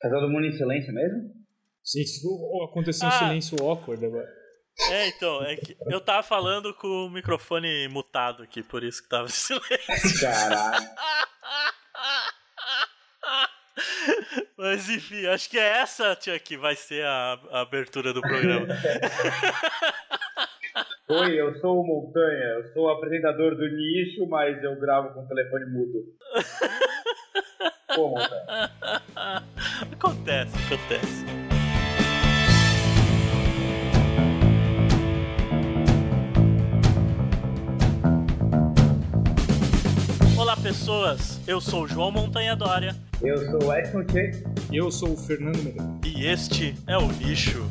Tá todo mundo em silêncio mesmo? Sim, aconteceu um ah. silêncio awkward agora. É, então, é que eu tava falando com o microfone mutado aqui, por isso que tava em silêncio. Caralho. Mas enfim, acho que é essa, tia, que vai ser a, a abertura do programa. Oi, eu sou o Montanha, eu sou o apresentador do nicho, mas eu gravo com o telefone mudo. Montanha. Acontece, acontece. Olá, pessoas. Eu sou o João Montanha Dória. Eu sou o Edson Che. Eu sou o Fernando Medeiros. E este é o Nicho.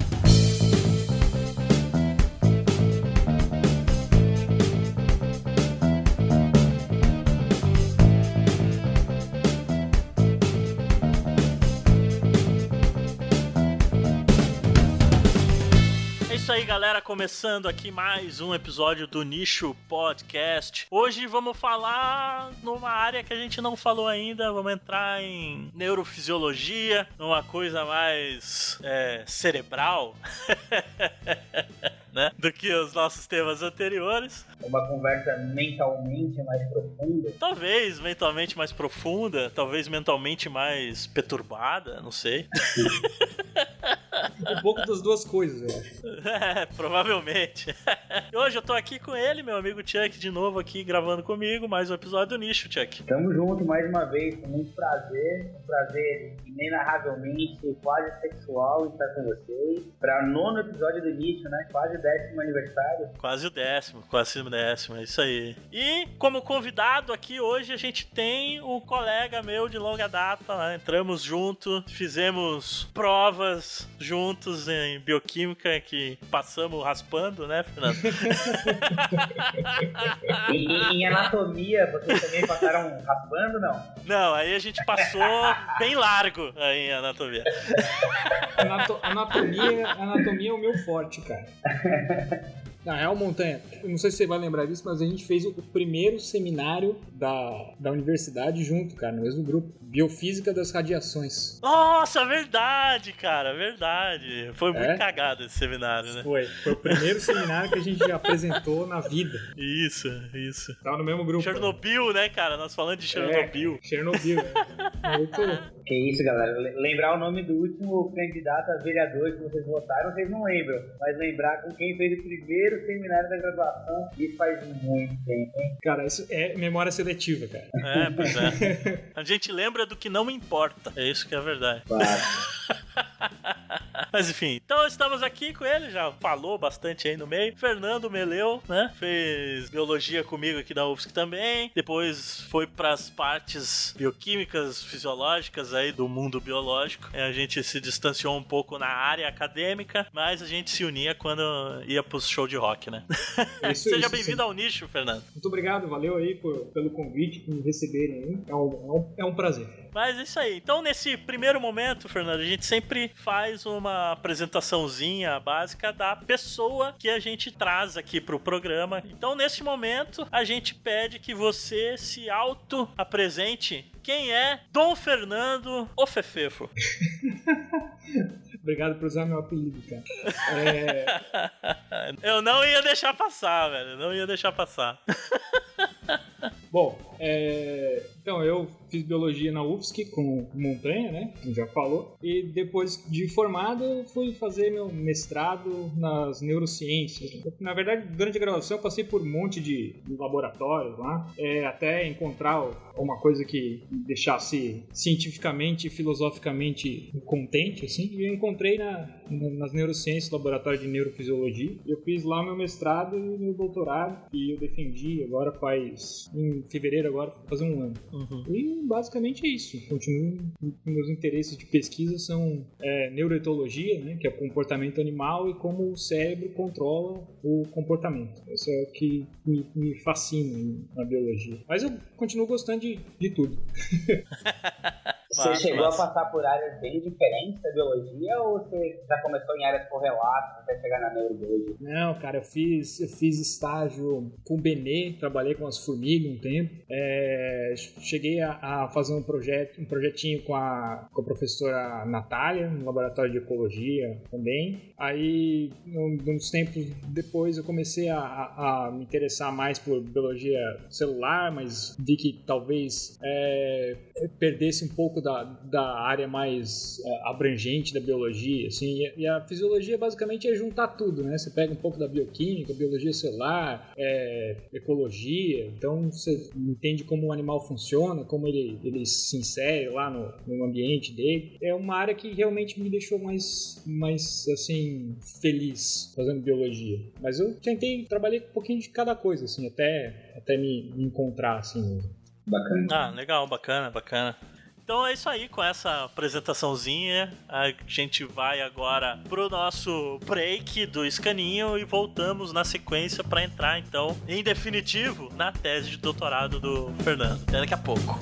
Começando aqui mais um episódio do Nicho Podcast. Hoje vamos falar numa área que a gente não falou ainda, vamos entrar em neurofisiologia, numa coisa mais é, cerebral. né? Do que os nossos temas anteriores. Uma conversa mentalmente mais profunda. Talvez mentalmente mais profunda, talvez mentalmente mais perturbada, não sei. um pouco das duas coisas, eu acho. É, provavelmente. Hoje eu tô aqui com ele, meu amigo Chuck, de novo aqui gravando comigo, mais um episódio do Nicho, Chuck. Tamo junto mais uma vez, com muito prazer, um prazer inenarravelmente quase sexual estar com vocês. Pra nono episódio do Nicho, né? Quase décimo aniversário. Quase o décimo, quase o décimo, é isso aí. E como convidado aqui hoje a gente tem o colega meu de longa data, né? entramos junto, fizemos provas juntos em bioquímica que passamos raspando, né, Fernando? e, em anatomia, vocês também passaram raspando, não? Não, aí a gente passou bem largo aí em anatomia. Anato anatomia, anatomia é o meu forte, cara. Na real, Montanha, eu não sei se você vai lembrar disso, mas a gente fez o primeiro seminário da, da universidade junto, cara, no mesmo grupo. Biofísica das radiações. Nossa, verdade, cara, verdade. Foi muito é? cagado esse seminário, né? Foi. Foi o primeiro seminário que a gente apresentou na vida. Isso, isso. Tava no mesmo grupo. Chernobyl, né, cara? Nós falando de Chernobyl. É, Chernobyl, é. Muito... Que isso, galera. Lembrar o nome do último candidato a vereador que vocês votaram, vocês não lembram. Mas lembrar com quem fez o primeiro seminário da graduação, isso faz muito tempo, hein? Cara, isso é memória seletiva, cara. É, pois é. A gente lembra do que não importa. É isso que é a verdade. Claro. Mas enfim, então estamos aqui com ele, já falou bastante aí no meio. Fernando Meleu, né? Fez biologia comigo aqui da UFSC também. Depois foi para as partes bioquímicas, fisiológicas aí do mundo biológico. A gente se distanciou um pouco na área acadêmica, mas a gente se unia quando ia pro show de rock, né? Isso, Seja bem-vindo ao nicho, Fernando. Muito obrigado, valeu aí por, pelo convite, por me receberem aí. É um, é um, é um prazer. Mas é isso aí. Então, nesse primeiro momento, Fernando, a gente sempre faz uma apresentaçãozinha básica da pessoa que a gente traz aqui pro programa. Então, nesse momento, a gente pede que você se auto-apresente. Quem é Dom Fernando Ofefefo? Obrigado por usar meu apelido, cara. É... Eu não ia deixar passar, velho. Não ia deixar passar. Bom, é... então eu fiz biologia na UFSC com Montanha, né? Já falou. E depois de formado, fui fazer meu mestrado nas neurociências. Na verdade, durante a graduação, eu passei por um monte de laboratórios lá, é, até encontrar uma coisa que deixasse cientificamente e filosoficamente contente, assim. E eu encontrei na, nas neurociências, laboratório de neurofisiologia. Eu fiz lá meu mestrado e meu doutorado, e eu defendi agora faz. em fevereiro, agora, fazer um ano. Uhum. E basicamente é isso. Continuo, meus interesses de pesquisa são é, neuroetologia, né, que é o comportamento animal e como o cérebro controla o comportamento. Isso é o que me, me fascina na biologia. Mas eu continuo gostando de, de tudo. Você chegou massa. a passar por áreas bem diferentes da biologia ou você já começou em áreas correlatas até chegar na neurobiologia? Não, cara, eu fiz, eu fiz estágio com o Benê, trabalhei com as formigas um tempo. É, cheguei a, a, fazer um projeto, um projetinho com a, com a professora Natália, no laboratório de ecologia também. Aí, uns tempos depois, eu comecei a, a, a me interessar mais por biologia celular, mas vi que talvez é, perdesse um pouco da, da área mais é, abrangente da biologia, assim, e, e, a fisiologia basicamente é juntar tudo, né? Você pega um pouco da bioquímica, biologia celular, é, ecologia, então você entende como o animal funciona, como ele, ele se insere lá no, no ambiente dele. É uma área que realmente me deixou mais, mais assim, feliz fazendo biologia. Mas eu tentei, trabalhei com um pouquinho de cada coisa, assim, até, até me, me encontrar, assim. Bacana. Ah, legal, bacana, bacana. Então é isso aí, com essa apresentaçãozinha, a gente vai agora pro nosso break do escaninho e voltamos na sequência para entrar então em definitivo na tese de doutorado do Fernando. Até daqui a pouco.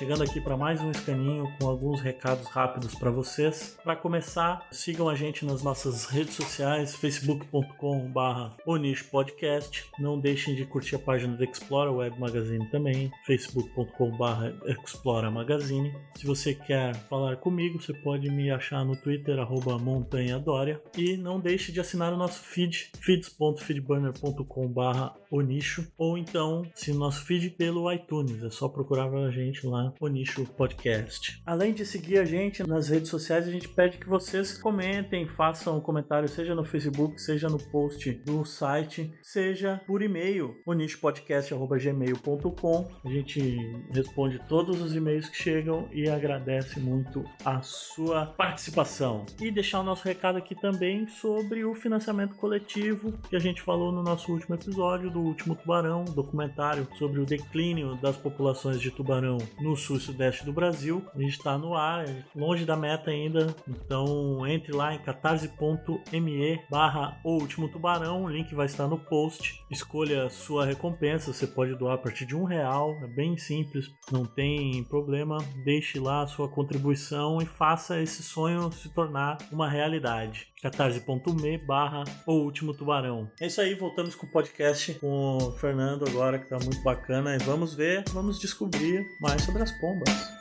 Chegando aqui para mais um escaninho com alguns recados rápidos para vocês. Para começar, sigam a gente nas nossas redes sociais, facebook.com/barra Podcast. Não deixem de curtir a página do Explora Web Magazine também, facebook.com/barra Explora Magazine. Se você quer falar comigo, você pode me achar no Twitter @montanhadória e não deixe de assinar o nosso feed, feeds.feedburner.com/barra Onicho ou então se nosso feed pelo iTunes. É só procurar a gente lá, o Nicho Podcast. Além de seguir a gente nas redes sociais, a gente pede que vocês comentem, façam um comentário, seja no Facebook, seja no post do site, seja por e-mail, onichopodcast.gmail.com. A gente responde todos os e-mails que chegam e agradece muito a sua participação. E deixar o nosso recado aqui também sobre o financiamento coletivo que a gente falou no nosso último episódio do Último Tubarão, documentário sobre o declínio das populações de tubarão no sul e sudeste do Brasil. A gente está no ar, é longe da meta ainda. Então entre lá em catarse.me barra o último tubarão. O link vai estar no post. Escolha a sua recompensa. Você pode doar a partir de um real. É bem simples, não tem problema. Deixe lá a sua contribuição e faça esse sonho se tornar uma realidade catarse.me barra o último tubarão. É isso aí, voltamos com o podcast com o Fernando agora, que tá muito bacana. E vamos ver, vamos descobrir mais sobre as pombas.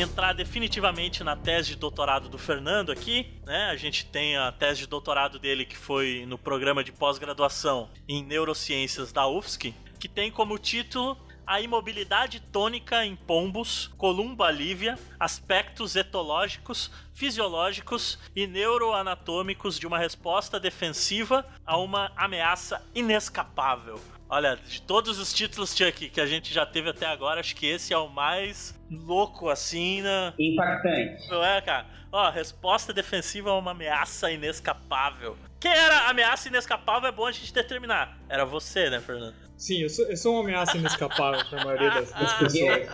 Entrar definitivamente na tese de doutorado do Fernando aqui, né? A gente tem a tese de doutorado dele que foi no programa de pós-graduação em neurociências da UFSC, que tem como título a imobilidade tônica em pombos, columba lívia, aspectos etológicos, fisiológicos e neuroanatômicos de uma resposta defensiva a uma ameaça inescapável. Olha, de todos os títulos, Chuck, que a gente já teve até agora, acho que esse é o mais louco, assim, né? Impactante. Não é, cara? Ó, resposta defensiva a uma ameaça inescapável. Quem era ameaça inescapável é bom a gente determinar. Era você, né, Fernando? Sim, eu sou, eu sou uma ameaça inescapável pra maioria das, das pessoas.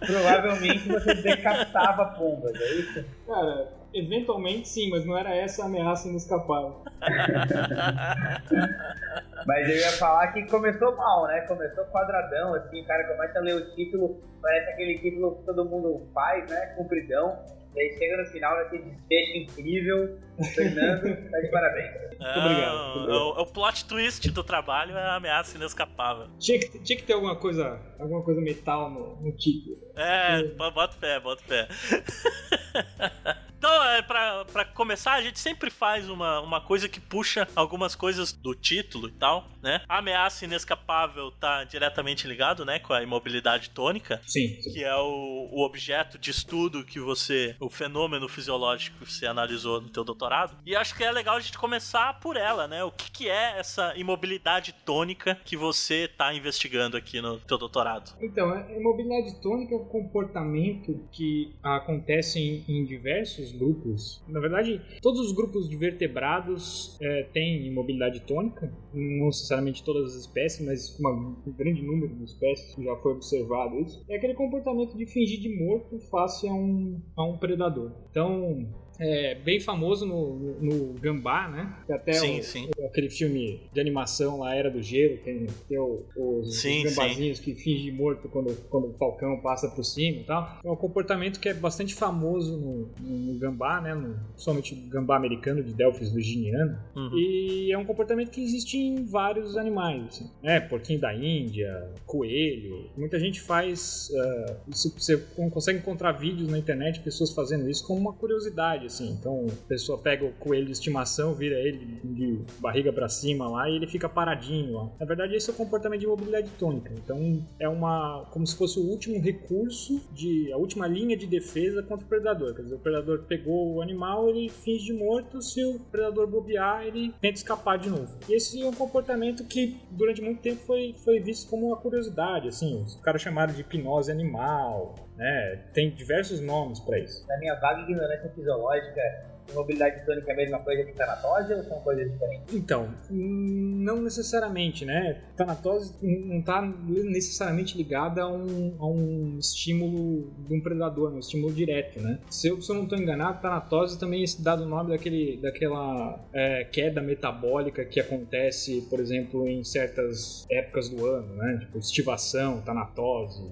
Provavelmente você decapitava pombas, é isso? Cara, eventualmente sim, mas não era essa a ameaça inescapável. mas eu ia falar que começou mal, né? Começou quadradão, assim, o cara começa a ler o título, parece aquele título que todo mundo faz, né? Compridão. E aí chega no final daquele desfecho incrível. Fernando, tá de parabéns. Muito é, obrigado. O, o, plot twist do trabalho é a ameaça inescapável. Tinha que, tinha que ter alguma coisa, alguma coisa metal no, no título. É, bota pé, bota pé. Então, é, pra, pra começar, a gente sempre faz uma, uma coisa que puxa algumas coisas do título e tal, né? A ameaça inescapável tá diretamente ligado, né, com a imobilidade tônica. Sim. Que é o, o objeto de estudo que você. o fenômeno fisiológico que você analisou no teu doutorado. E acho que é legal a gente começar por ela, né? O que, que é essa imobilidade tônica que você tá investigando aqui no teu doutorado? Então, a imobilidade tônica é um comportamento que acontece em, em diversos grupos. Na verdade, todos os grupos de vertebrados é, têm imobilidade tônica, não necessariamente todas as espécies, mas uma, um grande número de espécies já foi observado isso. É aquele comportamento de fingir de morto face a um, a um predador. Então, é, bem famoso no, no, no, Gambá, né? Até sim, o, sim. aquele filme de animação lá, Era do Gelo, tem, tem o, os, sim, os gambazinhos que fingem morto quando, quando o falcão passa por cima e tal. É um comportamento que é bastante famoso no, no Gambá, né? No, principalmente o Gambá americano de Delphis virginiana. Uhum. E é um comportamento que existe em vários animais, assim, né? Porquinho da Índia, coelho. Muita gente faz. Uh, você consegue encontrar vídeos na internet de pessoas fazendo isso como uma curiosidade assim. Então, a pessoa pega o coelho de estimação, vira ele de barriga para cima lá e ele fica paradinho. Na verdade, esse é o comportamento de mobilidade tônica. Então, é uma como se fosse o último recurso de a última linha de defesa contra o predador. Quer dizer, o predador pegou o animal, ele finge de morto, se o predador bobear, ele tenta escapar de novo. E esse é um comportamento que durante muito tempo foi, foi visto como uma curiosidade, assim, os caras chamaram de hipnose animal, né? Tem diversos nomes para isso. Na minha vaga ignorância fisiológica, mobilidade tônica é a mesma coisa que tanatose ou são coisas diferentes? Então, não necessariamente, né? Tanatose não está necessariamente ligada a um, a um estímulo de um predador, um estímulo direto, né? Se eu, se eu não estou enganado, tanatose também é dado o nome daquele, daquela é, queda metabólica que acontece, por exemplo, em certas épocas do ano, né? Tipo, estivação, tanatose,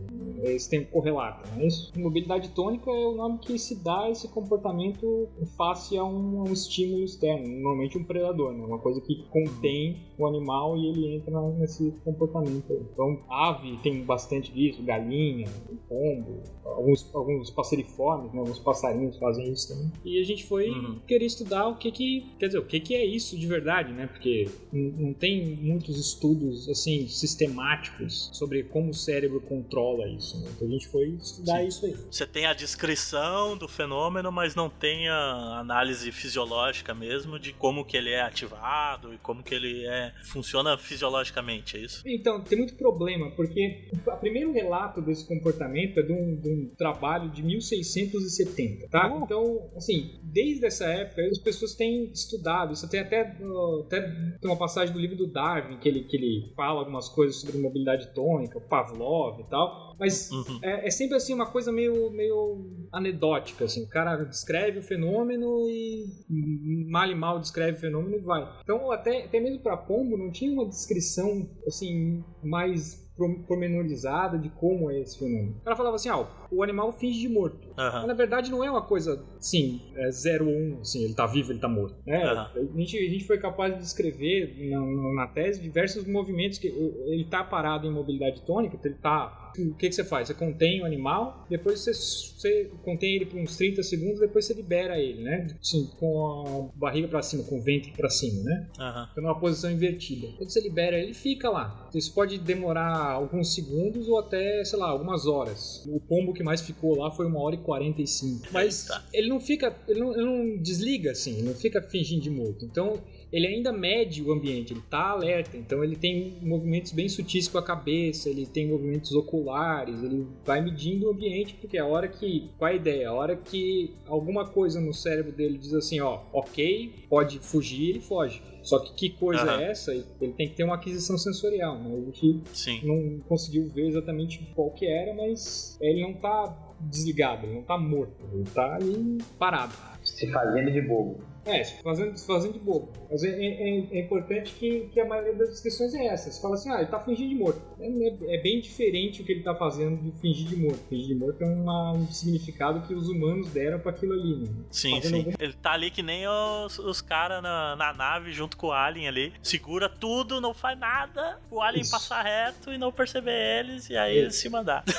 eles têm correlato, é isso? Mobilidade tônica é o nome que se dá a esse comportamento face face a um, a um estímulo externo, normalmente um predador, né? uma coisa que contém o animal e ele entra nesse comportamento. Então, ave tem bastante disso, galinha, pombo, alguns, alguns passeriformes, né? alguns passarinhos fazem isso também. E a gente foi uhum. querer estudar o que que, quer dizer, o que que é isso de verdade, né? Porque não tem muitos estudos assim sistemáticos sobre como o cérebro controla isso. Né? Então a gente foi estudar Sim. isso aí. Você tem a descrição do fenômeno, mas não tem a análise fisiológica mesmo de como que ele é ativado e como que ele é funciona fisiologicamente, é isso? Então, tem muito problema, porque o primeiro relato desse comportamento é de um, de um trabalho de 1670, tá? Oh. Então, assim, desde essa época as pessoas têm estudado, isso tem até, até tem uma passagem do livro do Darwin que ele, que ele fala algumas coisas sobre mobilidade tônica, Pavlov e tal, mas uhum. é, é, sempre assim uma coisa meio, meio anedótica, assim. O cara descreve o fenômeno e mal e mal descreve o fenômeno e vai. Então, até, até mesmo para pombo não tinha uma descrição assim mais pormenorizada de como é esse fenômeno. Ela falava assim, ah, o animal finge de morto. Uhum. Mas na verdade não é uma coisa, sim, é 0 ou 1, um, assim, ele tá vivo, ele tá morto. É, uhum. a, gente, a gente foi capaz de descrever na, na tese diversos movimentos que ele tá parado em mobilidade tônica, então ele tá o que, que você faz? Você contém o animal, depois você, você contém ele por uns 30 segundos, depois você libera ele, né? Assim, com a barriga para cima, com o ventre para cima, né? Uhum. Então, numa posição invertida. Quando você libera ele, fica lá. Isso pode demorar alguns segundos ou até, sei lá, algumas horas. O pombo que mais ficou lá foi uma hora e 45. Mas Eita. ele não fica, ele não, ele não desliga assim, ele não fica fingindo de morto. Então, ele ainda mede o ambiente, ele está alerta, então ele tem movimentos bem sutis com a cabeça, ele tem movimentos oculares, ele vai medindo o ambiente, porque a hora que. Qual é a ideia? A hora que alguma coisa no cérebro dele diz assim, ó, ok, pode fugir, ele foge. Só que que coisa uhum. é essa? Ele tem que ter uma aquisição sensorial, né? A gente Sim. não conseguiu ver exatamente qual que era, mas ele não está desligado, ele não está morto, ele está ali parado. Se fazendo de bobo. É, fazendo, fazendo de bobo. Mas é, é, é, importante que, que a maioria das descrições é essa. Você fala assim, ah, ele tá fingindo de morto. É, é, é bem diferente o que ele tá fazendo de fingir de morto. Fingir de morto é uma, um significado que os humanos deram para aquilo ali, né? Sim, fazendo sim. Algum... Ele tá ali que nem os, os caras na, na nave junto com o Alien ali. Segura tudo, não faz nada. O Alien Isso. passa reto e não perceber eles, e aí eles se mandar.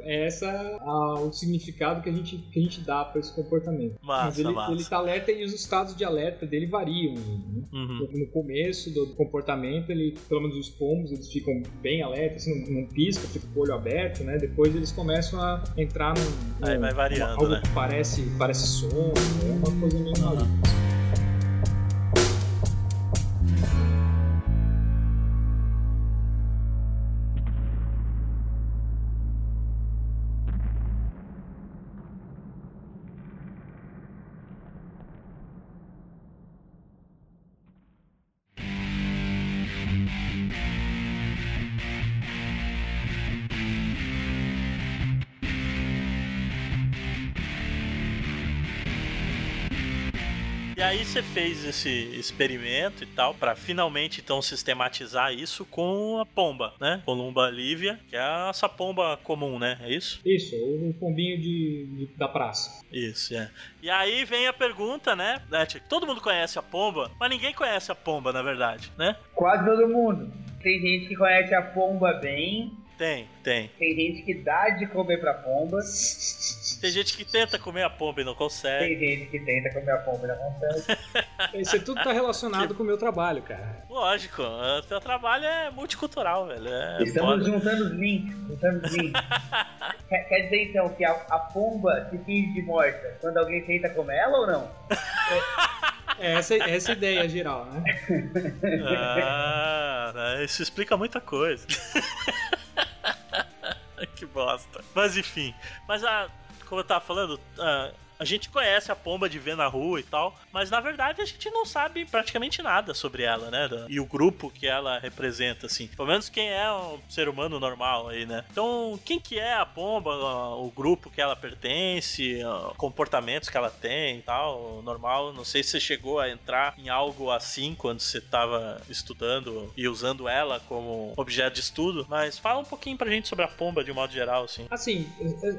é essa a, o significado que a gente, que a gente dá para esse comportamento. Massa, Mas ele, massa. ele tá alerta e os estados de alerta dele variam. Né? Uhum. No, começo do comportamento, ele, pelo menos os pombos, eles ficam bem alertas, assim, não, não pisca, fica com o olho aberto, né? Depois eles começam a entrar num. Aí vai variando, algo né? que parece, parece sono, é uma coisa meio uhum. E aí você fez esse experimento e tal para finalmente então sistematizar isso com a pomba, né? Columba lívia, que é essa pomba comum, né? É isso? Isso, um pombinho de, de da praça. Isso, é. E aí vem a pergunta, né? Todo mundo conhece a pomba, mas ninguém conhece a pomba, na verdade, né? Quase todo mundo. Tem gente que conhece a pomba bem, tem, tem. Tem gente que dá de comer pra pomba. Tem gente que tenta comer a pomba e não consegue. Tem gente que tenta comer a pomba e não consegue. Isso tudo tá relacionado que... com o meu trabalho, cara. Lógico, o teu trabalho é multicultural, velho. É Estamos foda. juntando os links, juntando os links. quer, quer, dizer então que a, a pomba se finge de morta quando alguém tenta comer ela ou não? É essa, essa ideia geral, né? Ah, isso explica muita coisa. que bosta. Mas enfim. Mas a. Como eu tava falando, a, a gente conhece a pomba de ver na rua e tal, mas na verdade a gente não sabe praticamente nada sobre ela, né? E o grupo que ela representa, assim. Pelo menos quem é um ser humano normal aí, né? Então, quem que é a pomba, o grupo que ela pertence, comportamentos que ela tem e tal, normal. Não sei se você chegou a entrar em algo assim quando você estava estudando e usando ela como objeto de estudo, mas fala um pouquinho pra gente sobre a pomba de um modo geral, assim. Assim,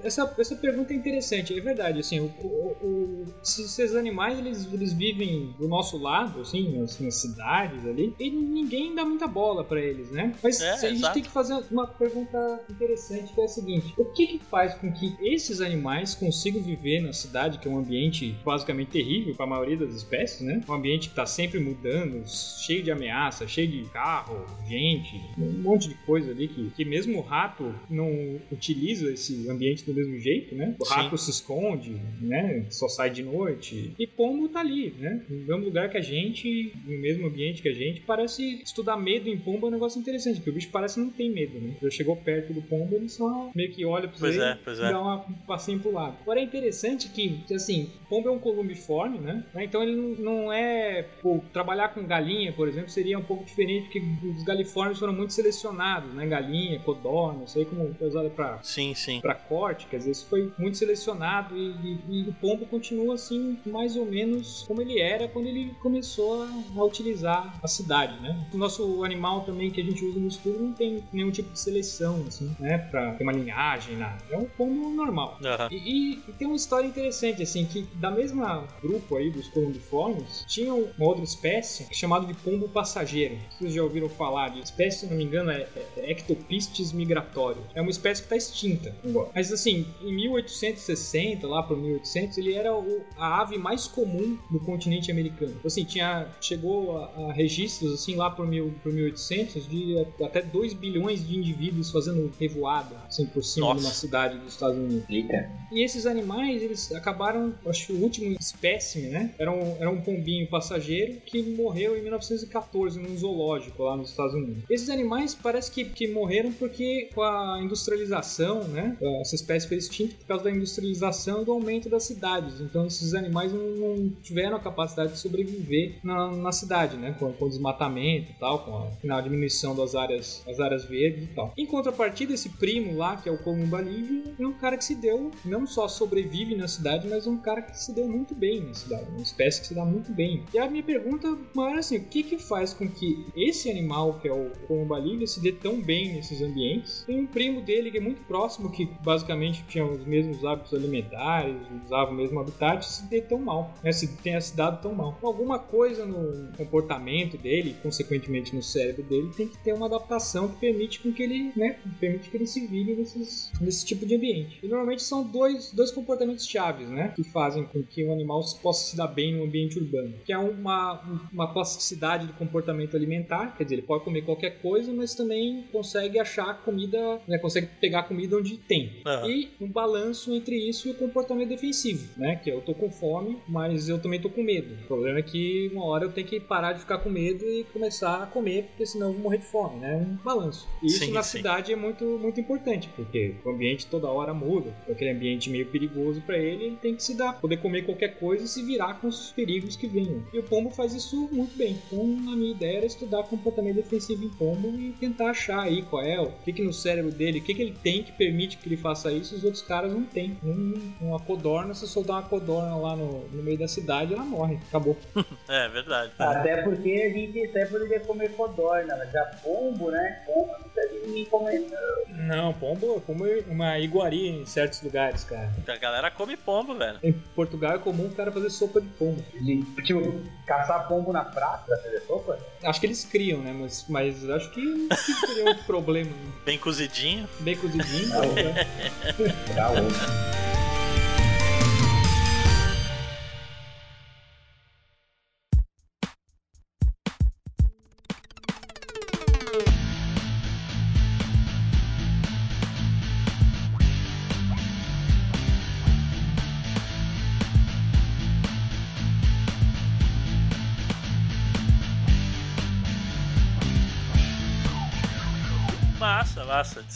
essa, essa pergunta é interessante, é verdade, assim, o, o, esses animais eles, eles vivem do nosso lado, assim, assim, nas cidades ali, e ninguém dá muita bola para eles, né? Mas é, a gente exato. tem que fazer uma pergunta interessante que é a seguinte: o que, que faz com que esses animais consigam viver na cidade, que é um ambiente basicamente terrível para a maioria das espécies, né? Um ambiente que está sempre mudando, cheio de ameaça, cheio de carro, gente, um monte de coisa ali que, que mesmo o rato não utiliza esse ambiente do mesmo jeito, né? O rato Sim. se esconde, né? Né? Só sai de noite. E pombo tá ali, né? No mesmo lugar que a gente, no mesmo ambiente que a gente, parece estudar medo em pombo é um negócio interessante, porque o bicho parece que não tem medo, né? Já chegou perto do pombo, ele só meio que olha pra pois você é, pois e é. dá uma, um passinho pro lado. Agora é interessante que, assim, pombo é um columbiforme, né? Então ele não é. Pô, trabalhar com galinha, por exemplo, seria um pouco diferente, porque os galiformes foram muito selecionados, né? Galinha, codorna, isso aí como foi usado pra, sim, sim. pra corte, quer dizer, isso foi muito selecionado e, e, e o pombo continua assim, mais ou menos como ele era quando ele começou a, utilizar a cidade, né? O nosso animal também que a gente usa no estudo não tem nenhum tipo de seleção, assim, né? Pra ter uma linhagem, nada. É um pombo normal. Uhum. E, e, e, tem uma história interessante, assim, que da mesma grupo aí dos columbiformes, tinha uma outra espécie chamada de pombo passageiro. Vocês já ouviram falar de espécie, se não me engano, é, é Ectopistes migratório. É uma espécie que está extinta. Mas assim, em 1860, lá para 1800, ele era o, a ave mais comum no continente americano. Então, assim, tinha, chegou a, a registros, assim, lá por, mil, por 1800, de até 2 bilhões de indivíduos fazendo revoada, assim, por cima Nossa. de uma cidade dos Estados Unidos. Eita. E esses animais, eles acabaram, acho que o último espécime, né? Era um, era um pombinho passageiro que morreu em 1914 num zoológico lá nos Estados Unidos. Esses animais parece que, que morreram porque com a industrialização, né? Essa espécie foi extinta por causa da industrialização e do aumento da das cidades. Então esses animais não, não tiveram a capacidade de sobreviver na, na cidade, né? Com, com o desmatamento e tal, com a, com a diminuição das áreas, das áreas verdes e tal. Em contrapartida, esse primo lá, que é o Columba Livre, é um cara que se deu, não só sobrevive na cidade, mas é um cara que se deu muito bem na cidade. Uma espécie que se dá muito bem. E a minha pergunta maior é assim, o que que faz com que esse animal, que é o Columba Livre, se dê tão bem nesses ambientes? Tem um primo dele que é muito próximo, que basicamente tinha os mesmos hábitos alimentares, usava o mesmo habitat, se dê tão mal, né? Se tenha se dado tão mal. Alguma coisa no comportamento dele, consequentemente no cérebro dele, tem que ter uma adaptação que permite com que ele, né, permite que ele se vire nesses, nesse tipo de ambiente. E normalmente são dois, dois comportamentos chaves, né, que fazem com que um animal possa se dar bem no ambiente urbano, que é uma, uma plasticidade do comportamento alimentar, quer dizer, ele pode comer qualquer coisa, mas também consegue achar comida, né, consegue pegar comida onde tem. Uhum. E um balanço entre isso e o comportamento defensivo, né, que é eu tô com fome, mas eu também tô com medo. O problema é que uma hora eu tenho que parar de ficar com medo e começar a comer, porque senão eu vou morrer de fome, né? Um balanço. E isso sim, na sim. cidade é muito, muito importante, porque o ambiente toda hora muda, aquele ambiente meio perigoso para ele, ele tem que se dar, poder comer qualquer coisa e se virar com os perigos que venham. E o pombo faz isso muito bem. Então, a minha ideia era estudar comportamento defensivo em pombo e tentar achar aí qual é, o que, que no cérebro dele, o que, que ele tem que permite que ele faça isso, os outros caras não têm. Um, uma codorna, se soltar uma codorna lá no, no meio da cidade, ela morre. Acabou. é, verdade. Até porque a gente até poderia comer codorna, mas já pombo, né? Pombo não deve ninguém comer, não. Não, pombo, é uma iguaria em certos lugares, cara. A galera come pombo, velho. Em Portugal é comum o cara fazer sopa de pombo. De, tipo, caçar pombo na praça pra fazer sopa? Acho que eles criam, né? Mas, mas acho que não seria outro problema. Né? Bem cozidinho. Bem cozidinho. Tá, né?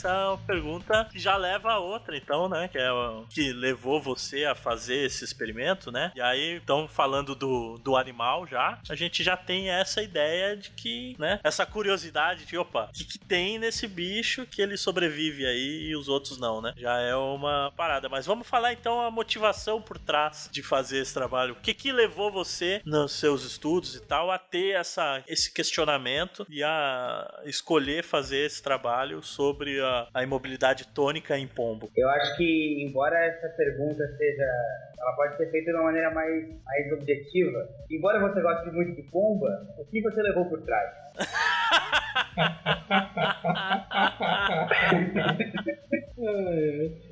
essa pergunta que já leva a outra, então, né? Que é o que levou você a fazer esse experimento, né? E aí, então, falando do, do animal já, a gente já tem essa ideia de que, né? Essa curiosidade de, opa, o que, que tem nesse bicho que ele sobrevive aí e os outros não, né? Já é uma parada. Mas vamos falar então a motivação por trás de fazer esse trabalho. O que que levou você nos seus estudos e tal a ter essa, esse questionamento e a escolher fazer esse trabalho sobre sobre a, a imobilidade tônica em pombo? Eu acho que, embora essa pergunta seja. Ela pode ser feita de uma maneira mais, mais objetiva. Embora você goste muito de pomba, o que você levou por trás?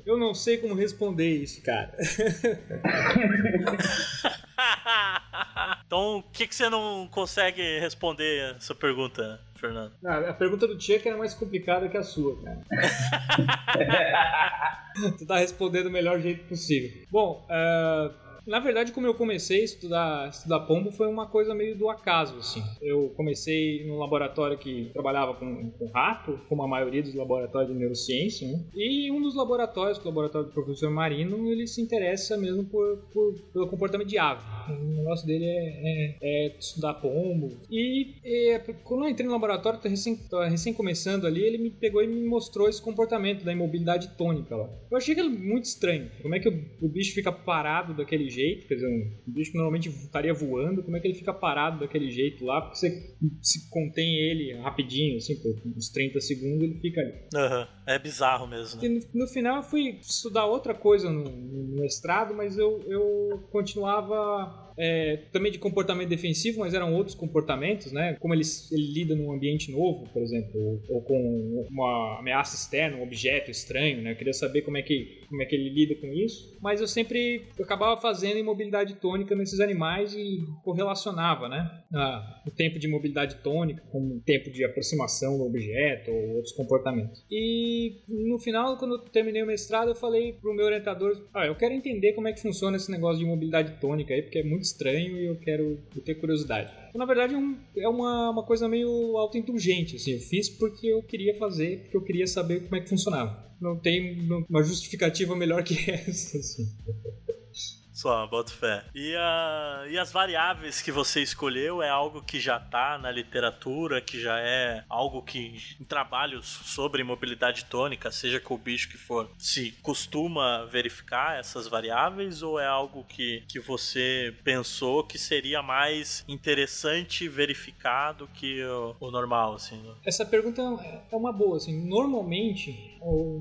Eu não sei como responder isso, cara. então, o que, que você não consegue responder essa pergunta? Fernando? Ah, a pergunta do Tchek era mais complicada que a sua, cara. tu tá respondendo do melhor jeito possível. Bom, uh, na verdade, como eu comecei a estudar, estudar pombo, foi uma coisa meio do acaso, assim. Eu comecei num laboratório que trabalhava com, com rato, como a maioria dos laboratórios de neurociência, né? E um dos laboratórios, o laboratório do professor Marino, ele se interessa mesmo por, por pelo comportamento de ave. O negócio dele é, é, é estudar pombo. E, e, quando eu entrei no laboratório, tô recém, tô recém começando ali, ele me pegou e me mostrou esse comportamento da imobilidade tônica lá. Eu achei aquilo muito estranho. Como é que o, o bicho fica parado daquele jeito, quer dizer, um bicho que normalmente estaria voando, como é que ele fica parado daquele jeito lá, porque você se contém ele rapidinho, assim, por uns 30 segundos ele fica ali. Uhum. É bizarro mesmo. Né? No, no, final eu fui estudar outra coisa no, no mestrado, mas eu, eu continuava é, também de comportamento defensivo, mas eram outros comportamentos, né? Como ele, ele lida num ambiente novo, por exemplo, ou, ou, com uma ameaça externa, um objeto estranho, né? Eu queria saber como é que, como é que ele lida com isso. Mas eu sempre eu acabava fazendo imobilidade tônica nesses animais e correlacionava, né? Ah, o tempo de imobilidade tônica com o tempo de aproximação do objeto ou outros comportamentos. E no final, quando eu terminei o mestrado, eu falei pro meu orientador: ah, eu quero entender como é que funciona esse negócio de imobilidade tônica aí, porque é muito estranho e eu quero eu ter curiosidade. Então, na verdade, é, um, é uma, uma coisa meio autoindulgente, assim. Eu fiz porque eu queria fazer, porque eu queria saber como é que funcionava. Não tem uma justificativa melhor que essa, assim. Só, boto fé. E, uh, e as variáveis que você escolheu é algo que já tá na literatura, que já é algo que em trabalhos sobre mobilidade tônica, seja com o bicho que for, se costuma verificar essas variáveis ou é algo que, que você pensou que seria mais interessante verificar do que o, o normal, assim? Né? Essa pergunta é uma boa, assim, normalmente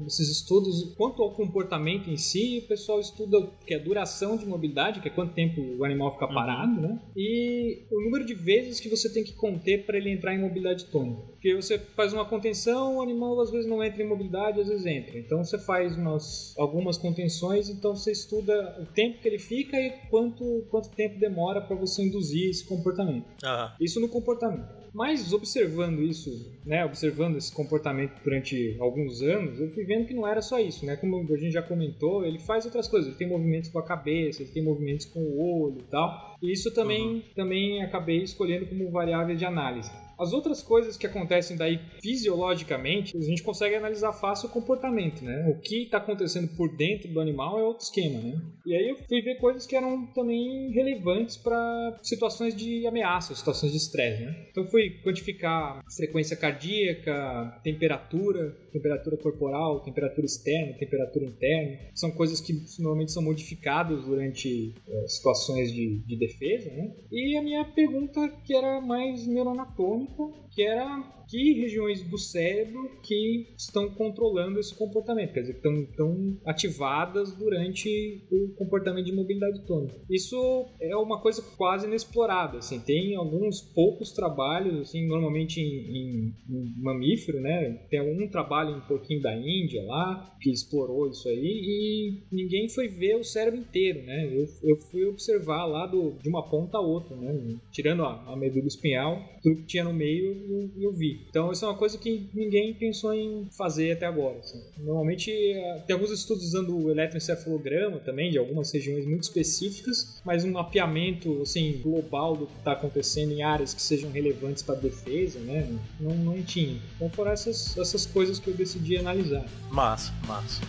esses estudos quanto ao comportamento em si, o pessoal estuda que é a duração de mobilidade, que é quanto tempo o animal fica uhum. parado, uhum. né? E o número de vezes que você tem que conter para ele entrar em mobilidade tônica. Porque você faz uma contenção, o animal às vezes não entra em mobilidade, às vezes entra. Então você faz umas, algumas contenções, então você estuda o tempo que ele fica e quanto, quanto tempo demora para você induzir esse comportamento. Uhum. Isso no comportamento. Mas observando isso, né, observando esse comportamento durante alguns anos, eu fui vendo que não era só isso, né? Como a gente já comentou, ele faz outras coisas, ele tem movimentos com a cabeça, ele tem movimentos com o olho e tal. E isso também, uhum. também acabei escolhendo como variável de análise. As outras coisas que acontecem daí fisiologicamente, a gente consegue analisar fácil o comportamento, né? O que está acontecendo por dentro do animal é outro esquema, né? E aí eu fui ver coisas que eram também relevantes para situações de ameaça, situações de estresse, né? Então fui quantificar frequência cardíaca, temperatura, temperatura corporal, temperatura externa, temperatura interna. São coisas que normalmente são modificadas durante é, situações de, de defesa, né? E a minha pergunta que era mais neuroanatômica que era que regiões do cérebro que estão controlando esse comportamento, quer dizer, estão, estão ativadas durante o comportamento de mobilidade tônica. Isso é uma coisa quase inexplorada, assim, tem alguns poucos trabalhos, assim, normalmente em, em, em mamífero, né, tem um trabalho um pouquinho da Índia lá, que explorou isso aí, e ninguém foi ver o cérebro inteiro, né, eu, eu fui observar lá do, de uma ponta a outra, né, tirando a, a medula espinhal, tudo que tinha no meio eu, eu vi. Então isso é uma coisa que ninguém pensou em fazer até agora. Assim. Normalmente eh, tem alguns estudos usando o eletroencefalograma também, de algumas regiões muito específicas, mas um mapeamento assim, global do que está acontecendo em áreas que sejam relevantes para a defesa, né? Não, não tinha. Então foram essas, essas coisas que eu decidi analisar. Massa, massa.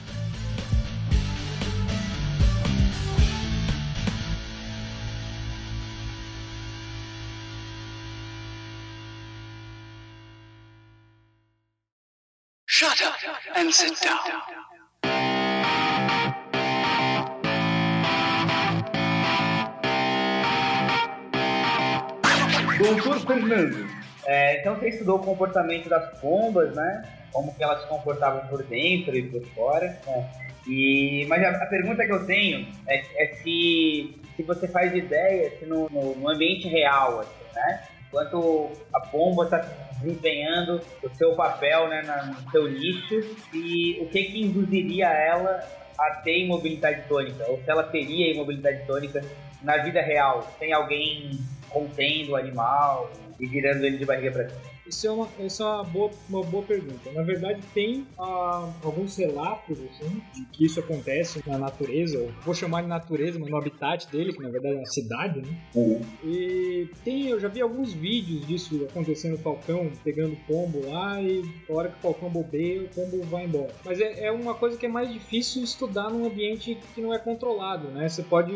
And sit down. Doutor Fernando, é, então você estudou o comportamento das pombas, né? Como que elas se comportavam por dentro e por fora. Né? E, mas a, a, pergunta que eu tenho é, é, se, se você faz ideia se no, no, no ambiente real, assim, né? Enquanto a pomba está desempenhando o seu papel né, no seu nicho e o que, que induziria ela a ter imobilidade tônica, ou se ela teria imobilidade tônica na vida real, sem alguém contendo o animal e virando ele de barriga para cima. Isso é uma, isso é uma, boa, uma boa pergunta. Na verdade, tem ah, alguns relatos assim, de que isso acontece na natureza, ou vou chamar de natureza, mas no habitat dele, que na verdade é uma cidade, né? Uhum. E tem, eu já vi alguns vídeos disso acontecendo no falcão, pegando pombo lá, e a hora que o falcão bobeia, o pombo vai embora. Mas é, é uma coisa que é mais difícil estudar num ambiente que não é controlado, né? Você pode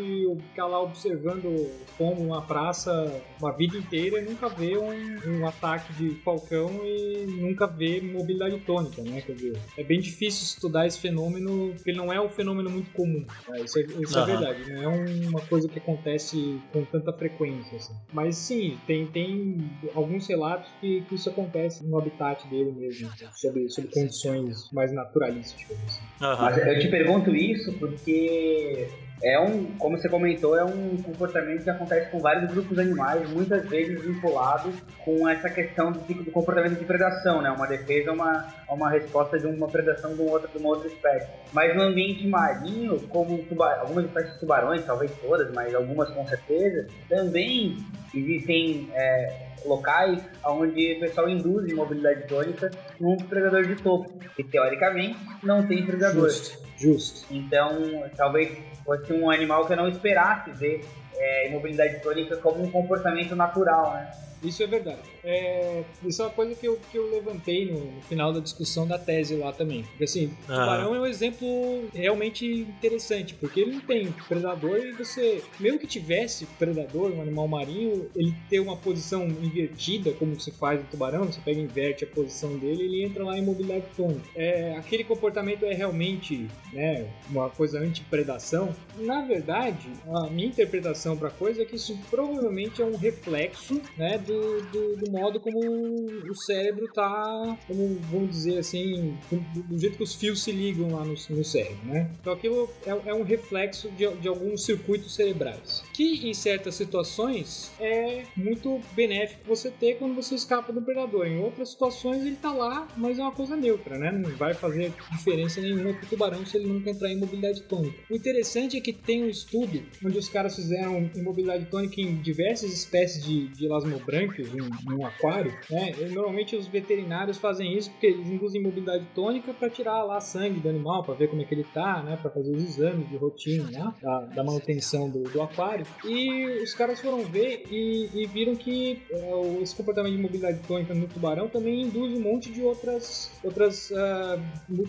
ficar lá observando o pombo numa praça uma vida inteira e nunca ver um, um ataque de falcão e nunca vê mobilidade tônica, né? Quer dizer, é bem difícil estudar esse fenômeno, porque ele não é um fenômeno muito comum. Né? Isso, é, isso uhum. é, verdade, não é uma coisa que acontece com tanta frequência. Assim. Mas sim, tem, tem alguns relatos que, que isso acontece no habitat dele mesmo, assim, sobre, sobre condições mais naturalísticas. Assim. Uhum. Mas eu te pergunto isso porque é um, como você comentou, é um comportamento que acontece com vários grupos animais, muitas vezes vinculado com essa questão do, do comportamento de predação, né? Uma defesa, uma, uma resposta de uma predação de, um outro, de uma outra espécie. Mas no ambiente marinho, como algumas espécies de tubarões, talvez todas, mas algumas com certeza, também existem é, locais onde o pessoal induz mobilidade tônica num predador de topo, que teoricamente não tem predador. Justo, justo. Então, talvez fosse um animal que eu não esperasse ver é, imobilidade tônica como um comportamento natural, né? Isso é verdade. É, isso é uma coisa que eu, que eu levantei no, no final da discussão da tese lá também. Porque assim, o tubarão é um exemplo realmente interessante, porque ele não tem predador e você, mesmo que tivesse predador, um animal marinho, ele ter uma posição invertida, como se faz no tubarão, você pega e inverte a posição dele, ele entra lá em mobilidade tônica. É, aquele comportamento é realmente né, uma coisa anti-predação? Na verdade, a minha interpretação para a coisa é que isso provavelmente é um reflexo né, do, do, do, modo como o cérebro tá, como vamos dizer assim, do, do, jeito que os fios se ligam lá no, no cérebro, né? Então aquilo é, é um reflexo de, de, alguns circuitos cerebrais, que em certas situações é muito benéfico você ter quando você escapa do predador. Em outras situações ele tá lá, mas é uma coisa neutra, né? Não vai fazer diferença nenhuma pro tubarão se ele nunca entrar em mobilidade tônica. O interessante é que tem um estudo onde os caras fizeram imobilidade tônica em diversas espécies de, de elasmobranquia em, em um aquário, né? E, normalmente os veterinários fazem isso porque eles induzem mobilidade tônica para tirar lá sangue do animal, para ver como é que ele tá, né? Para fazer os exames de rotina, né? Da, da manutenção do, do, aquário. E os caras foram ver e, e viram que é, esse comportamento de mobilidade tônica no tubarão também induz um monte de outras, outras uh,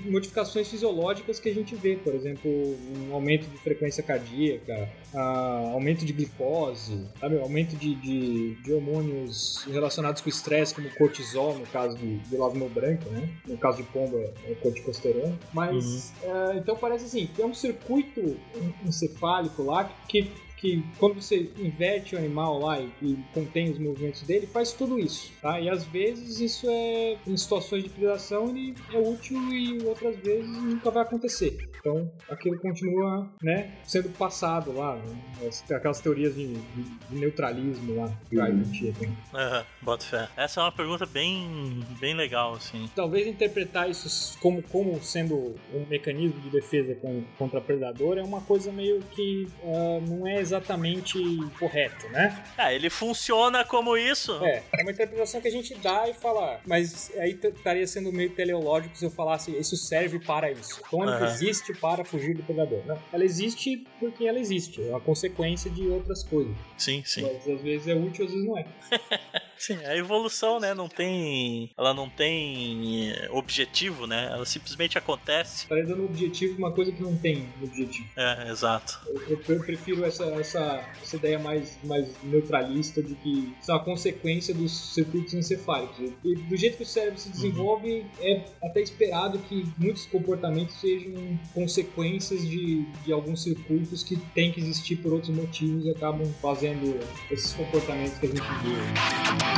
modificações fisiológicas que a gente vê, por exemplo, um aumento de frequência cardíaca, uh, aumento de glicose, sabe? aumento de, de, de hormônios relacionados com estresse, como cortisol, no caso de, de lavmo branco, né? No caso de pombo é, é corticosterona. Mas, uhum. uh, então parece assim, tem um circuito encefálico lá que que quando você inverte o animal lá e, e, contém os movimentos dele, faz tudo isso, tá? E às vezes isso é, em situações de predação, ele é útil e outras vezes nunca vai acontecer. Então aquilo continua, né, sendo passado lá, né? aquelas teorias de, de, de neutralismo lá que uhum. existia também. Uhum, bota fé. Essa é uma pergunta bem, bem legal, assim. Talvez interpretar isso como, como sendo um mecanismo de defesa contra predador é uma coisa meio que uh, não é exatamente correto, né? Ah, ele funciona como isso. É, é uma interpretação que a gente dá e fala, mas aí estaria sendo meio teleológico se eu falasse isso serve para isso. Então ela uhum. existe para fugir do predador. Não, ela existe porque ela existe, é uma consequência de outras coisas. Sim, sim. Mas às vezes é útil, às vezes não é. Sim, a evolução, né, não tem. Ela não tem objetivo, né? Ela simplesmente acontece. Tá dando objetivo uma coisa que não tem objetivo. É, exato. Eu, eu, prefiro essa, essa, essa ideia mais, mais neutralista de que são a consequência dos circuitos encefálicos. E do jeito que o cérebro se desenvolve, uhum. é até esperado que muitos comportamentos sejam consequências de, de alguns circuitos que têm que existir por outros motivos e acabam fazendo esses comportamentos que a gente vê.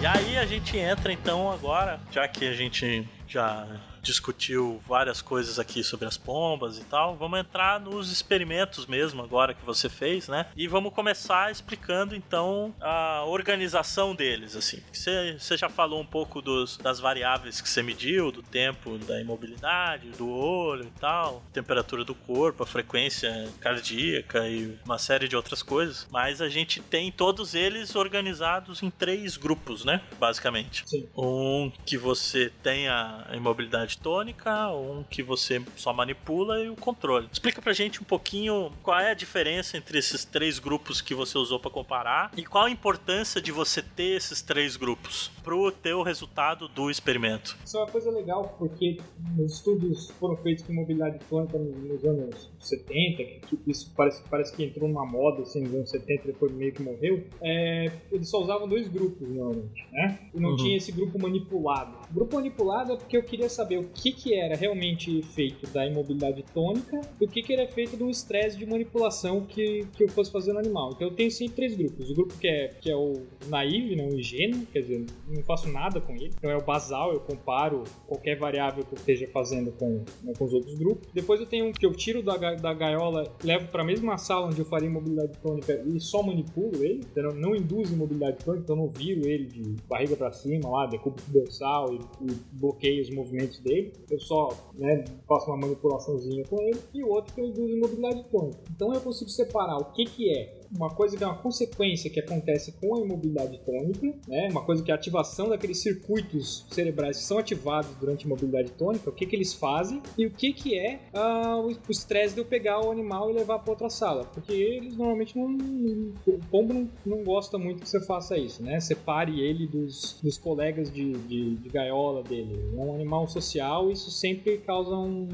E aí a gente entra então agora, já que a gente já discutiu várias coisas aqui sobre as pombas e tal. Vamos entrar nos experimentos mesmo agora que você fez, né? E vamos começar explicando então a organização deles, assim. Você, você já falou um pouco dos, das variáveis que você mediu, do tempo da imobilidade, do olho e tal, temperatura do corpo, a frequência cardíaca e uma série de outras coisas. Mas a gente tem todos eles organizados em três grupos, né? Basicamente. Sim. Um que você tem a imobilidade tônica, um que você só manipula e o controle. Explica pra gente um pouquinho qual é a diferença entre esses três grupos que você usou para comparar e qual a importância de você ter esses três grupos pro teu resultado do experimento. Isso é uma coisa legal porque os estudos foram feitos com mobilidade tônica nos anos 70, que isso parece, parece que entrou numa moda assim, nos anos 70 depois meio que morreu. É, eles só usavam dois grupos normalmente, né? E não uhum. tinha esse grupo manipulado. O grupo manipulado é porque eu queria saber o que, que era realmente feito da imobilidade tônica e o que, que era feito do estresse de manipulação que, que eu fosse fazer no animal. Então eu tenho sempre três grupos. O grupo que é, que é o naive, né, o ingênuo, quer dizer, não faço nada com ele. Então é o basal, eu comparo qualquer variável que eu esteja fazendo com, né, com os outros grupos. Depois eu tenho um que eu tiro da, da gaiola, levo para a mesma sala onde eu faria imobilidade tônica e só manipulo ele. Então não induz imobilidade tônica, então não viro ele de barriga para cima lá, decúbito dorsal e, e bloqueio os movimentos dele eu só né, faço uma manipulaçãozinha com ele, e o outro que eu induzo em mobilidade tônica. Então eu consigo separar o que, que é uma coisa que é uma consequência que acontece com a imobilidade tônica, né? Uma coisa que é a ativação daqueles circuitos cerebrais que são ativados durante a imobilidade tônica, o que que eles fazem e o que que é uh, o estresse de eu pegar o animal e levar para outra sala, porque eles normalmente não, o pombo não, não gosta muito que você faça isso, né? Separe ele dos, dos colegas de, de, de gaiola dele. É um animal social, isso sempre causa um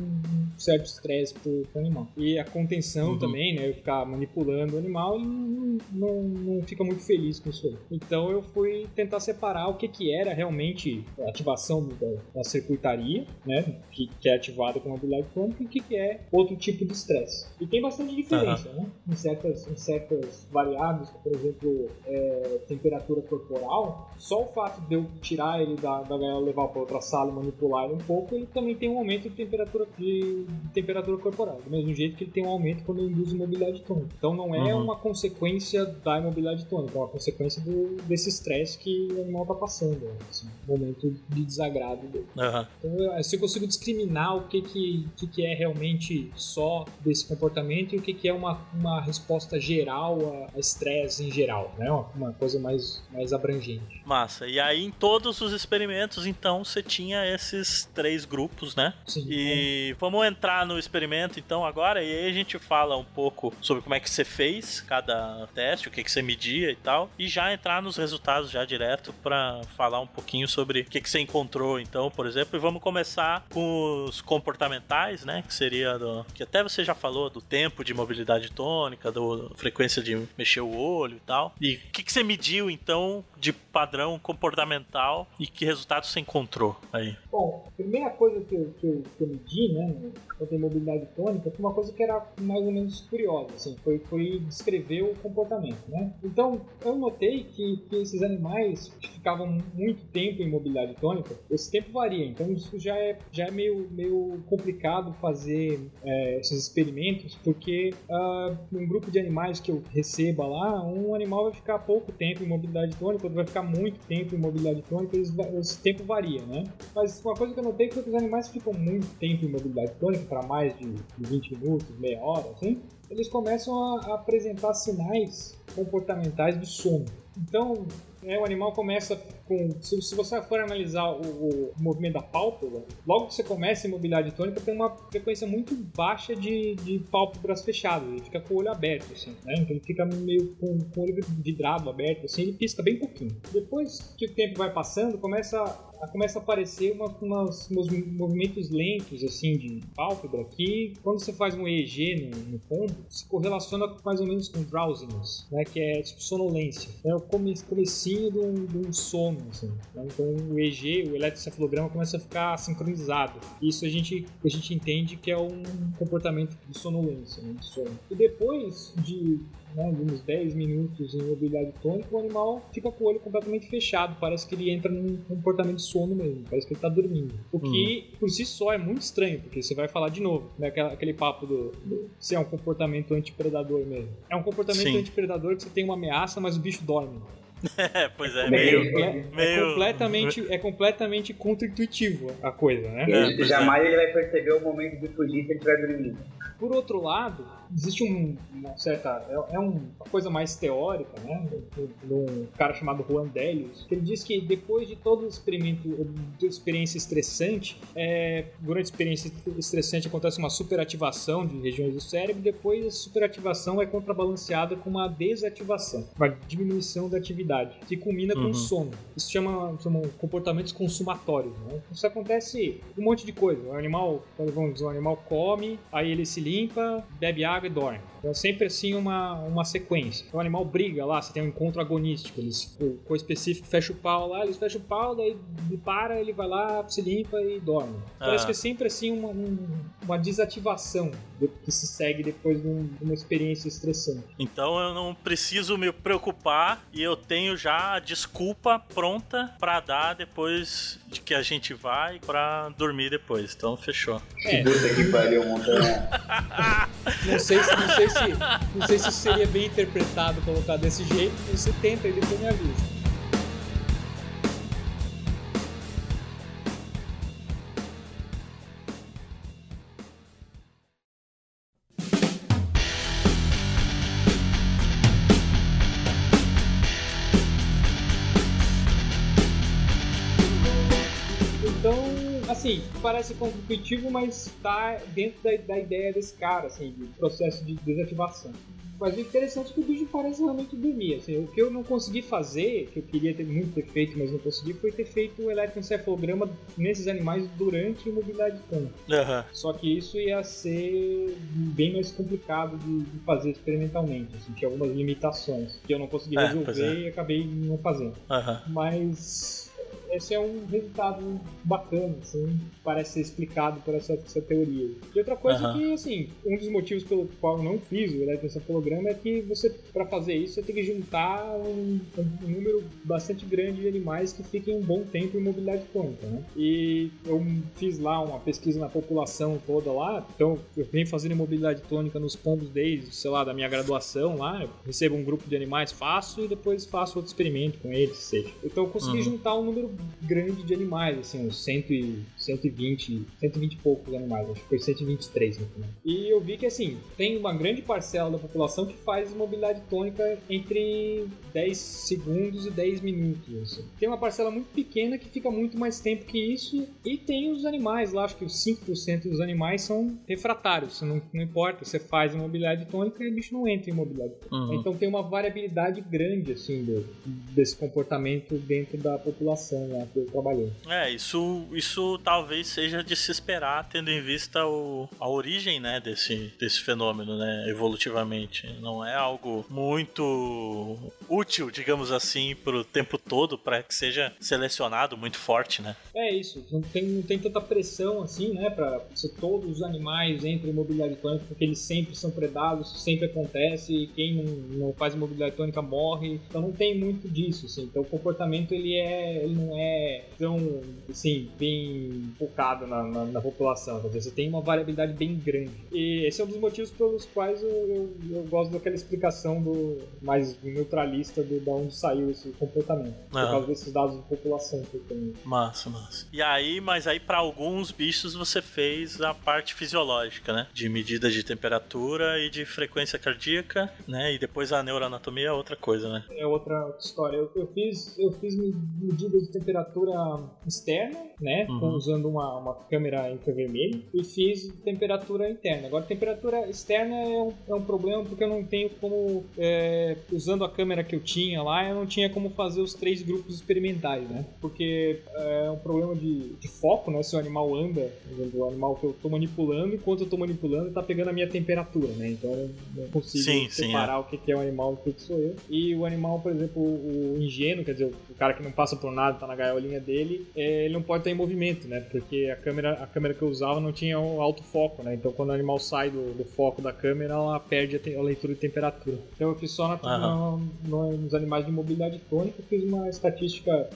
certo estresse pro, pro animal. E a contenção uhum. também, né? Eu ficar manipulando o animal, não, não, não, fica muito feliz com isso aí. Então eu fui tentar separar o que, que era realmente a ativação da, da circuitaria, né? Que, que é ativada com a habilidade crônica e o que, que é outro tipo de estresse. E tem bastante diferença, uhum. né? Em certas, em certas variáveis, por exemplo, é, temperatura corporal, só o fato de eu tirar ele da, da gaiola, levar para outra sala e manipular ele um pouco, ele também tem um aumento de temperatura, de, de temperatura corporal. Do mesmo jeito que ele tem um aumento quando eu induzo imobilidade tônica. Então não é uhum. uma consequência da imobilidade tônica, é uma consequência do, desse estresse que o animal está passando, assim, momento de desagrado dele. Uhum. Então assim eu consigo discriminar o que, que, que, que é realmente só desse comportamento e o que, que é uma, uma resposta geral a estresse em geral, né? Uma, uma coisa mais, mais abrangente. Massa. E aí em todos os experimentos, então, você tinha esses três grupos, né? Sim. E vamos entrar no experimento então agora, e aí a gente fala um pouco sobre como é que você fez cada teste, o que, que você media e tal, e já entrar nos resultados já direto para falar um pouquinho sobre o que, que você encontrou, então, por exemplo, e vamos começar com os comportamentais, né? Que seria do. que até você já falou do tempo de mobilidade tônica, da frequência de mexer o olho e tal. E o que, que você mediu então de padrão comportamental e que resultados você encontrou aí? Bom, a primeira coisa que eu, que eu, que eu medi, né, quanto à mobilidade tônica, foi uma coisa que era mais ou menos curiosa, assim, foi, foi descrever o comportamento, né? Então, eu notei que, que esses animais que ficavam muito tempo em mobilidade tônica, esse tempo varia, então isso já é, já é meio, meio complicado fazer é, esses experimentos, porque uh, um grupo de animais que eu receba lá, um animal vai ficar pouco tempo em mobilidade tônica, vai ficar muito tempo em mobilidade tônica, esse tempo varia, né? Mas uma coisa que eu notei foi que os animais ficam muito tempo em mobilidade tônica, para mais de, 20 minutos, meia hora, assim, eles começam a, apresentar sinais comportamentais de sono. Então, é, o animal começa com. Se, se você for analisar o, o, movimento da pálpebra, logo que você começa a imobilidade tônica, tem uma frequência muito baixa de, de pálpebras fechadas. Ele fica com o olho aberto, assim, né? Então ele fica meio com, com o olho vidrado aberto, assim, ele pisca bem pouquinho. Depois que o tempo vai passando, começa começa a aparecer umas, umas, movimentos lentos assim de pálpebra que quando você faz um EEG no, no pombo se correlaciona mais ou menos com drowsiness, né, que é tipo sonolência. É o come, comecinho de um, de um sono, assim. Né? Então o EEG, o eletrocefalograma começa a ficar sincronizado. Isso a gente, a gente entende que é um comportamento de sonolência, né, de sono. E depois de né, de uns 10 minutos em mobilidade tônica, o animal fica com o olho completamente fechado. Parece que ele entra num comportamento de sono mesmo. Parece que ele está dormindo. O que, hum. por si só, é muito estranho, porque você vai falar de novo, né, aquele, aquele papo do, do, se é um comportamento antipredador mesmo. É um comportamento Sim. antipredador que você tem uma ameaça, mas o bicho dorme. É, pois é, meio, é, meio... É completamente, é completamente contra-intuitivo a coisa, né? É, jamais é. ele vai perceber o momento de fugir se ele estiver dormindo. Por outro lado, existe um, uma certa. É, é uma coisa mais teórica, né? De um cara chamado Juan Delius, que ele diz que depois de todo o experimento, de experiência estressante, é, durante a experiência estressante acontece uma superativação de regiões do cérebro, e depois essa superativação é contrabalanceada com uma desativação, uma diminuição da atividade, que culmina uhum. com sono. Isso chama, chama comportamentos consumatórios. Né? Isso acontece um monte de coisa. O animal, vamos dizer, o animal come, aí ele se limpa, bebe água e dorme. Então é sempre assim uma, uma sequência. Então, o animal briga lá, você tem um encontro agonístico. Eles, o co específico fecha o pau lá, eles fecham o pau, daí ele para, ele vai lá, se limpa e dorme. Ah. Parece que é sempre assim uma, um, uma desativação que se segue depois de, um, de, uma experiência estressante. Então eu não preciso me preocupar e eu tenho já a desculpa pronta para dar depois de que a gente vai para dormir depois. Então fechou. É. Puta que pariu, montanha. não sei se, não sei se, não sei se seria bem interpretado colocar desse jeito, você tenta e depois me avisa. Assim, parece intuitivo, mas tá dentro da, da ideia desse cara, assim, de processo de desativação. Mas o interessante é que o bicho parece realmente dormir. Assim, o que eu não consegui fazer, que eu queria ter muito ter feito, mas não consegui, foi ter feito o eletroencefalograma nesses animais durante a mobilidade tônica. Uhum. Só que isso ia ser bem mais complicado de, de fazer experimentalmente. Assim, tinha algumas limitações que eu não consegui É, resolver pois é. e acabei não fazendo. Uhum. Mas esse é um resultado bacana, assim, parece ser explicado por essa, essa teoria. E outra coisa Aham. que, assim, um dos motivos pelo qual eu não fiz o eletroencefalograma é que você, para fazer isso, você tem que juntar um, um número bastante grande de animais que fiquem um bom tempo em mobilidade tônica, né? E eu fiz lá uma pesquisa na população toda lá, então eu venho fazendo mobilidade tônica nos pombos desde, sei lá, da minha graduação lá, eu recebo um grupo de animais, faço e depois faço outro experimento com eles, seja. Então eu consegui Uhum. juntar um número grande de animais, assim, uns 100 e, 120, 120 e poucos animais, acho que foi 123 no final. E eu vi que, assim, tem uma grande parcela da população que faz mobilidade tônica entre 10 segundos e 10 minutos. assim. Tem uma parcela muito pequena que fica muito mais tempo que isso, e tem os animais lá, acho que os 5% dos animais são refratários, não, não importa, você faz mobilidade tônica e o bicho não entra em mobilidade tônica. Uhum. Então tem uma variabilidade grande, assim, do- desse comportamento dentro da população lá que eu trabalhei. É, isso, isso talvez seja de se esperar, tendo em vista o, a origem, né, desse, desse fenômeno, né, evolutivamente. Não é algo muito útil, digamos assim, pro tempo todo, para que seja selecionado muito forte, né? É isso, não tem, não tem tanta pressão assim, né, pra se todos os animais entrem em mobilidade tônica, porque eles sempre são predados, sempre acontece, e quem não, não faz mobilidade tônica morre, então não tem muito disso, assim, então o comportamento ele é, ele não é tão, assim, bem focado na, na, na população, quer dizer, você tem uma variabilidade bem grande, e esse é um dos motivos pelos quais eu, eu, eu gosto daquela explicação do mais neutralista do, da onde saiu esse comportamento, por Aham. causa desses dados de população que eu tenho. Massa, massa. E aí, mas aí para alguns bichos você fez a parte fisiológica, né? De medida de temperatura e de frequência cardíaca, né? E depois a neuroanatomia é outra coisa, né? é outra história. Eu, eu fiz, eu fiz me- medida de temperatura externa, né? Uhum. usando uma, uma câmera infravermelho e fiz temperatura interna. Agora, temperatura externa é um, é um problema porque eu não tenho como, é, usando a câmera que eu tinha lá, eu não tinha como fazer os três grupos experimentais, né? Porque é um problema de, de foco, né? Se o animal anda, por exemplo, o animal que eu tô manipulando, enquanto eu tô manipulando, tá pegando a minha temperatura, né? Então eu não consigo Sim, sim, separar o que é o animal e o que sou eu. E o animal, por exemplo, o ingênuo, quer dizer, o cara que não passa por nada, tá na gaiolinha dele, é, ele não pode estar em movimento, né? Porque a câmera, a câmera que eu usava não tinha o alto foco, né? Então quando o animal sai do, do foco da câmera, ela perde a, te- a leitura de temperatura. Então eu fiz só na, na- no- nos animais de mobilidade tônica, fiz uma estatística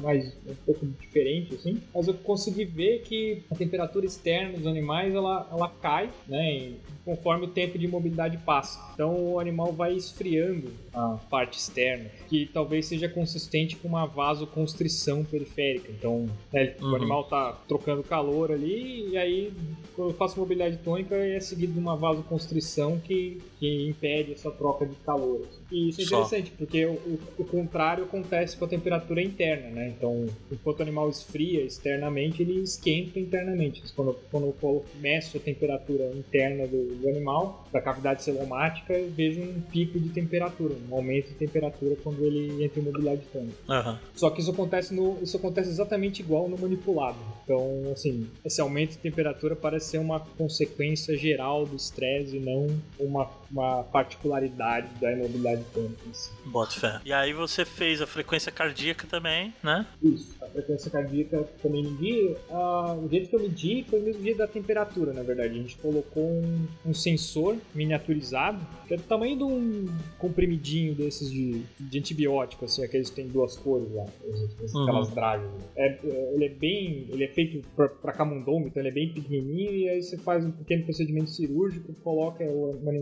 mais um pouco diferente, assim, mas eu consegui ver que a temperatura externa dos animais ela, ela cai, né? em- conforme o tempo de mobilidade passa. Então o animal vai esfriando a parte externa, que talvez seja consistente com uma vasoconstrição periférica. Então, né, Uhum. o animal tá trocando calor ali, e aí quando eu faço mobilidade tônica é seguido de uma vasoconstrição que, que impede essa troca de calor. assim. E isso é Só. interessante, porque o, o- o contrário acontece com a temperatura interna, né? Então, enquanto o animal esfria externamente, ele esquenta internamente. Quando, quando eu meço a temperatura interna do, do animal, da cavidade celomática, eu vejo um pico de temperatura, um aumento de temperatura quando ele entra em mobilidade tônica. Aham. Só que isso acontece no, isso acontece exatamente igual no manipulado. Então, assim, esse aumento de temperatura parece ser uma consequência geral do estresse e não uma, uma particularidade da imobilidade tônica si. Bota fé. E aí você fez a frequência cardíaca também, né? Isso. A frequência cardíaca também medi. Ah, o jeito que eu medi foi o mesmo jeito da temperatura, na verdade. A gente colocou um, um sensor miniaturizado, que é do tamanho de um comprimidinho desses de, de antibiótico, assim, aqueles que tem duas cores lá, Uhum. aquelas dragas. É, é- ele é bem. Ele é feito pra camundongo, então ele é bem pequenininho, e aí você faz um pequeno procedimento cirúrgico, coloca o- uma,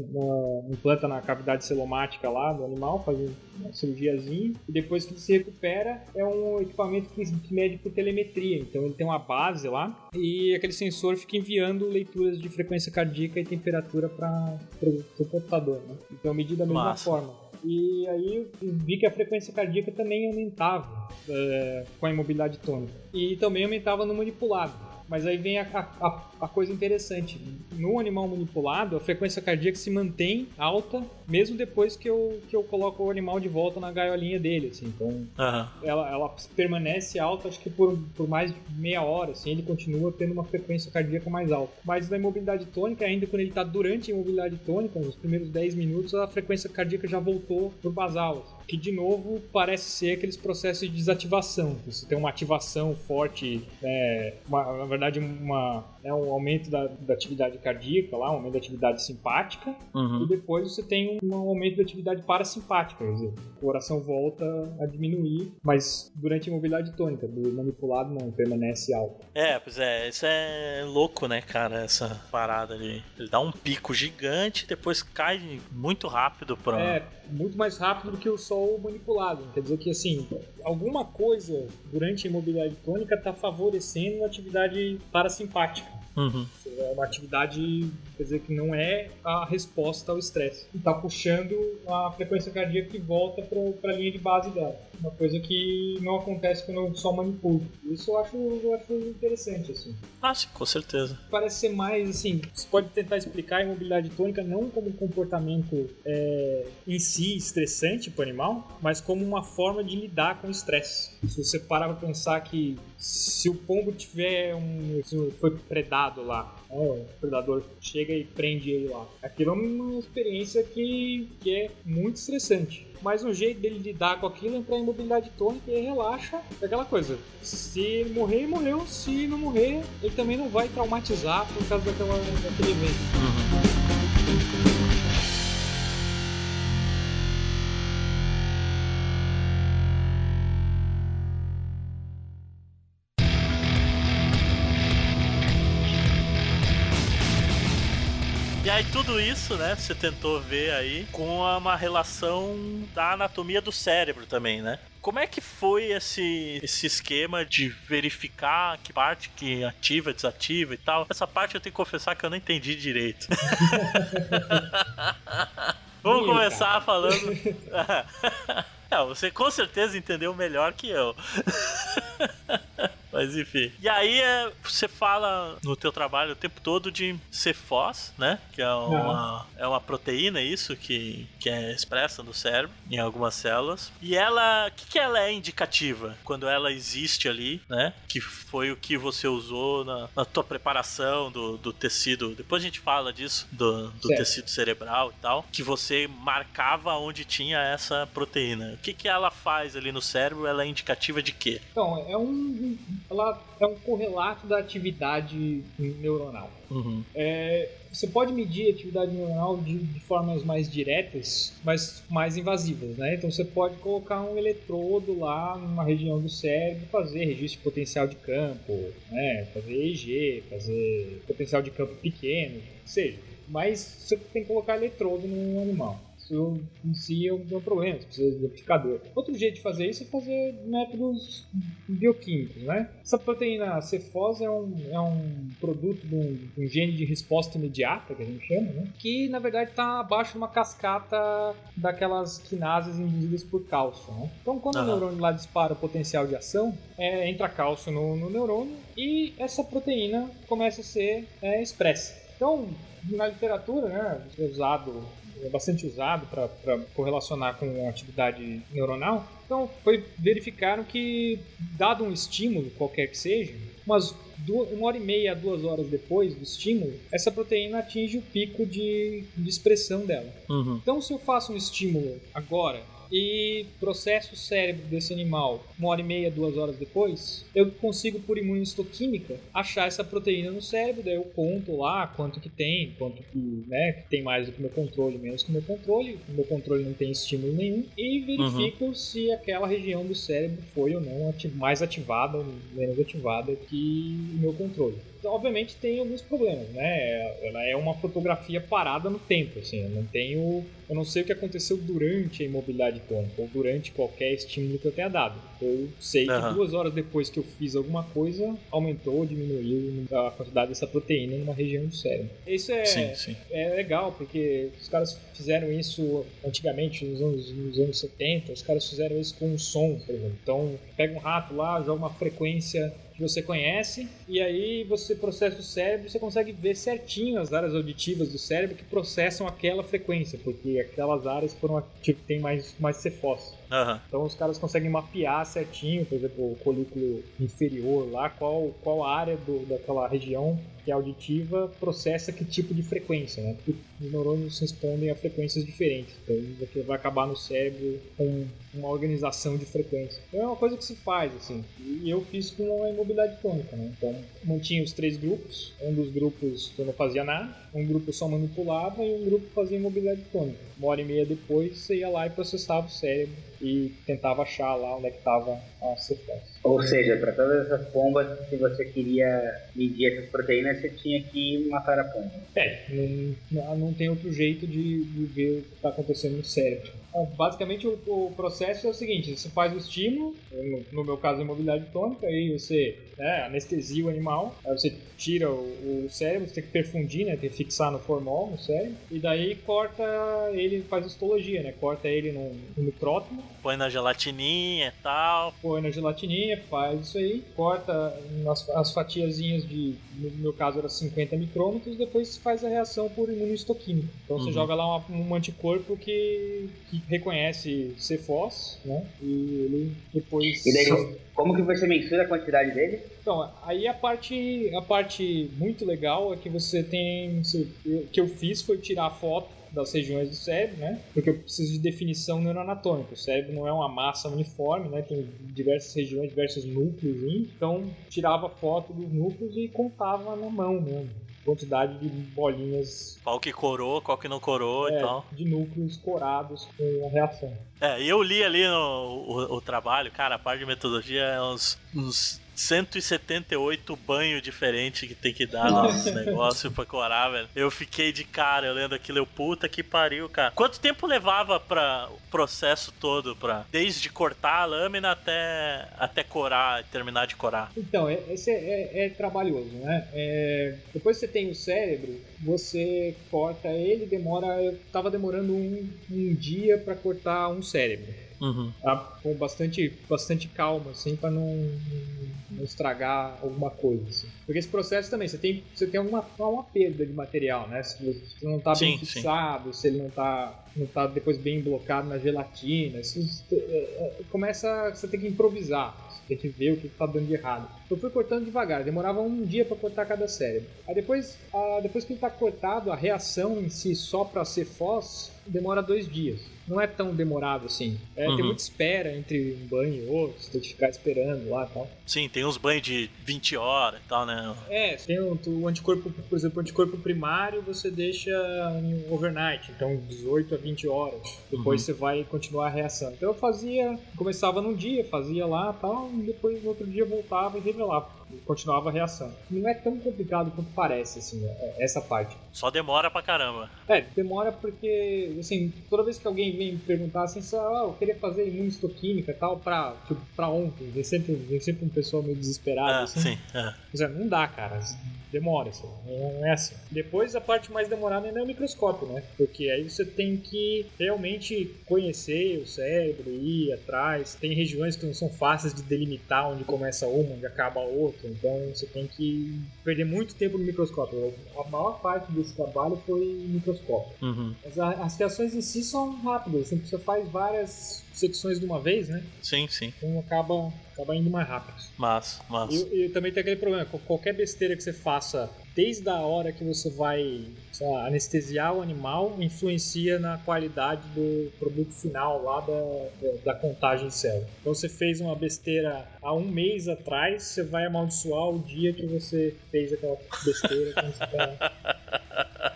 implanta na cavidade celomática lá do animal, faz um- uma cirurgiazinha, e depois que ele se recupera, é um equipamento que, que mede por telemetria. Então ele tem uma base lá, e aquele sensor fica enviando leituras de frequência cardíaca e temperatura para o computador. Né? Então eu medi da mesma Massa. forma. E aí eu vi que a frequência cardíaca também aumentava é, com a imobilidade tônica. E também aumentava no manipulado. Mas aí vem a, a, a, coisa interessante. No animal manipulado, a frequência cardíaca se mantém alta, mesmo depois que eu, que eu coloco o animal de volta na gaiolinha dele, assim. Então, uhum. ela, ela permanece alta, acho que por, por mais de meia hora, assim, ele continua tendo uma frequência cardíaca mais alta. Mas na imobilidade tônica, ainda quando ele está durante a imobilidade tônica, nos primeiros 10 minutos, a frequência cardíaca já voltou pro basal. Assim que de novo parece ser aqueles processos de desativação. Você tem uma ativação forte, é, uma, na verdade, uma, é um aumento da, da, atividade cardíaca, lá, um aumento da atividade simpática, uhum. e depois você tem um aumento da atividade parasimpática, quer dizer, o coração volta a diminuir, mas durante a imobilidade tônica, do manipulado não, permanece alto. É, pois é, isso é louco, né, cara, essa parada ali. Ele dá um pico gigante, depois cai muito rápido pra. É, muito mais rápido do que o sol manipulado. Quer dizer que, assim, alguma coisa durante a imobilidade tônica está favorecendo a atividade parasimpática. Uhum. É uma atividade, quer dizer, que não é a resposta ao estresse. Está puxando a frequência cardíaca que volta para a linha de base dela. Uma coisa que não acontece quando eu só manipulo. Isso eu acho, eu acho interessante, assim. Ah, sim, com certeza. Parece ser mais, assim, você pode tentar explicar a imobilidade tônica não como um comportamento é, em si estressante para o animal, mas como uma forma de lidar com o estresse. Se você parar para pensar que se o pombo tiver um. Se foi predado lá, o predador chega e prende ele lá. Aquilo é uma experiência que, que é muito estressante. Mas o jeito dele lidar com aquilo é entrar em mobilidade tônica e relaxa. É aquela coisa. Se morrer, morreu. Se não morrer, ele também não vai traumatizar por causa daquela, daquele evento. Uhum. E aí tudo isso, né, você tentou ver aí com uma relação da anatomia do cérebro também, né? Como é que foi esse, esse esquema de verificar que parte que ativa, desativa e tal? Essa parte eu tenho que confessar que eu não entendi direito. Vamos começar falando. É, você com certeza entendeu melhor que eu. Mas enfim. E aí é, você fala no teu trabalho o tempo todo de Cefos, né? Que é uma, é uma proteína, isso, que, que é expressa no cérebro, em algumas células. E ela. O que, que ela é indicativa quando ela existe ali, né? Que foi o que você usou na, na tua preparação do, do tecido. Depois a gente fala disso, do, do tecido cerebral e tal. Que você marcava onde tinha essa proteína. O que, que ela faz ali no cérebro? Ela é indicativa de quê? Então, é um ela é um correlato da atividade neuronal. Uhum. É, você pode medir a atividade neuronal de, de, formas mais diretas, mas mais invasivas, né? Então você pode colocar um eletrodo lá numa região do cérebro, fazer registro de potencial de campo, né? Fazer EEG, fazer potencial de campo pequeno, seja. Mas você tem que colocar eletrodo no animal isso em si é um, problema, você precisa de amplificador. Outro jeito de fazer isso é fazer métodos bioquímicos, né? Essa proteína cefose é um, é um produto de um, um, gene de resposta imediata, que a gente chama, né? Que na verdade está abaixo de uma cascata daquelas quinases induzidas por cálcio, né? Então quando uhum. o neurônio lá dispara o potencial de ação, é, entra cálcio no, no, neurônio e essa proteína começa a ser é, expressa. Então, na literatura, né, é usado é bastante usado para correlacionar com a atividade neuronal. Então, foi, verificaram que, dado um estímulo, qualquer que seja, umas duas, uma hora e meia a duas horas depois do estímulo, essa proteína atinge o pico de, de expressão dela. Uhum. Então, se eu faço um estímulo agora e processo o cérebro desse animal uma hora e meia, duas horas depois, eu consigo, por imunistoquímica, achar essa proteína no cérebro, daí eu conto lá quanto que tem, quanto que, né, que tem mais do que o meu controle, menos que meu controle, o meu controle não tem estímulo nenhum, e verifico uhum. se aquela região do cérebro foi ou não mais ativada ou menos ativada que o meu controle. Obviamente tem alguns problemas, né? Ela é uma fotografia parada no tempo, assim, eu não tenho, eu não sei o que aconteceu durante a imobilidade ou durante qualquer estímulo que eu tenha dado. Eu sei uhum. que duas horas depois que eu fiz alguma coisa, aumentou ou diminuiu a quantidade dessa proteína numa região do cérebro. Isso é, sim, sim. é legal, porque os caras fizeram isso antigamente, nos anos, nos anos 70, os caras fizeram isso com um som, por exemplo. Então, pega um rato lá, joga uma frequência que você conhece, e aí você processa o cérebro, você consegue ver certinho as áreas auditivas do cérebro que processam aquela frequência, porque aquelas áreas foram tipo, tem mais mais cefós. Uhum. Então os caras conseguem mapear certinho, por exemplo, o colículo inferior lá, qual, qual área do, daquela região que é auditiva processa que tipo de frequência, né? Porque os neurônios respondem a frequências diferentes. Então vai acabar no cérebro com uma organização de frequência. Então é uma coisa que se faz, assim. E eu fiz com a imobilidade tônica, né? Então mantinha os três grupos. Um dos grupos eu não fazia nada, um grupo só manipulava e um grupo fazia imobilidade tônica. Uma hora e meia depois você ia lá e processava o cérebro e tentava achar lá onde é que estava a sequência. Ou seja, para todas essas pombas, se você queria medir essas proteínas, você tinha que matar a pomba. É, não, não tem outro jeito de, de ver o que está acontecendo no cérebro. Então, basicamente, o, o, processo é o seguinte: você faz o estímulo, no, no meu caso, imobilidade tônica, aí você né, anestesia o animal, aí você tira o, o, cérebro, você tem que perfundir, né, tem que fixar no formol, no cérebro, e daí corta ele, faz histologia, né, corta ele no, no micrótomo. Põe na gelatininha e tal. Põe na gelatininha, faz isso aí, corta as, as fatiazinhas de, no meu caso era 50 micrômetros, depois faz a reação por imunohistoquímica. Então uhum. você joga lá uma, um anticorpo que, que reconhece CFOS, né, e ele depois... E daí, como que você mensura a quantidade dele? Então, aí a parte, a parte muito legal é que você tem. O que eu fiz foi tirar a foto das regiões do cérebro, né? Porque eu preciso de definição neuroanatômica. O cérebro não é uma massa uniforme, né? Tem diversas regiões, diversos núcleos. Então, tirava foto dos núcleos e contava na mão, né? quantidade de bolinhas. Qual que corou, qual que não corou é, e tal. De núcleos corados com a reação. É, eu li ali no, o, o trabalho, cara, a parte de metodologia é uns, uns 178 banhos diferentes que tem que dar no negócio pra corar, velho. Eu fiquei de cara, lendo aquilo, eu puta que pariu, cara. Quanto tempo levava para o processo todo, pra, desde cortar a lâmina até, até corar, terminar de corar? Então, é, esse é, é, é trabalhoso, né? É, depois que você tem o cérebro, você corta ele, demora. Eu tava demorando um, um dia para cortar um cérebro. Uhum. Tá? Com bastante, bastante calma, assim, para não, não, estragar alguma coisa. Assim. Porque esse processo também, você tem, você tem uma, uma perda de material, né? Se você não está bem sim, fixado, sim. se ele não está não tá depois bem blocado na gelatina, se, é, é, começa, você tem que improvisar. Tem que ver o que está dando de errado. Eu fui cortando devagar, demorava um dia para cortar cada cérebro. Aí depois, a, depois que ele está cortado, a reação em si só para ser fós demora dois dias. Não é tão demorado assim. É, uhum. Tem muita espera entre um banho e outro, você tem que ficar esperando lá e tal. Sim, tem uns banhos de 20 horas e tal, né? É, tem o, o anticorpo, por exemplo, o anticorpo primário você deixa em overnight, então 18 a 20 horas. Depois uhum. você vai continuar a reação. Então eu fazia, começava num dia, fazia lá e tal, e depois no outro dia voltava e revelava continuava a reação. Não é tão complicado quanto parece, assim, é, é essa parte. Só demora pra caramba. É, demora porque, assim, toda vez que alguém vem perguntar assim, só, oh, eu queria fazer imunistoquímica e tal pra, tipo, pra ontem, vem sempre, vem sempre um pessoal meio desesperado, ah, assim. Sim, é. não dá, cara demora, assim, não é assim. Depois a parte mais demorada ainda é o microscópio, né? Porque aí você tem que realmente conhecer o cérebro, ir atrás. Tem regiões que não são fáceis de delimitar onde começa uma, onde acaba a outra. Então você tem que perder muito tempo no microscópio. A maior parte desse trabalho foi microscópio. Uhum. Mas a, as reações em si são rápidas. Assim, você faz várias secções de uma vez, né? Sim, sim. Então acaba, acaba indo mais rápido. Mas, mas. E, e, também tem aquele problema, qualquer besteira que você faça desde a hora que você vai lá, anestesiar o animal influencia na qualidade do produto final lá da, da, contagem de célula. Então você fez uma besteira há um mês atrás, você vai amaldiçoar o dia que você fez aquela besteira.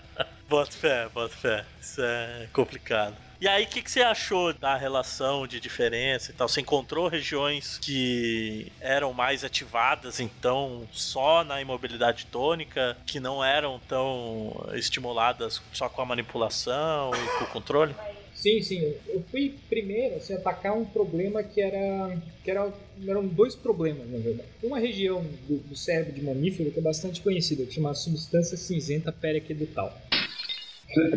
bota fé, bota fé. Isso é complicado. E aí, o que, que você achou da relação de diferença e tal? Você encontrou regiões que eram mais ativadas, então, só na imobilidade tônica, que não eram tão estimuladas só com a manipulação e com o controle? Sim, sim. Eu fui primeiro assim, atacar um problema que era. que era, eram dois problemas, na verdade. Uma região do, do cérebro de mamífero que é bastante conhecida, que chama substância cinzenta periaquedutal.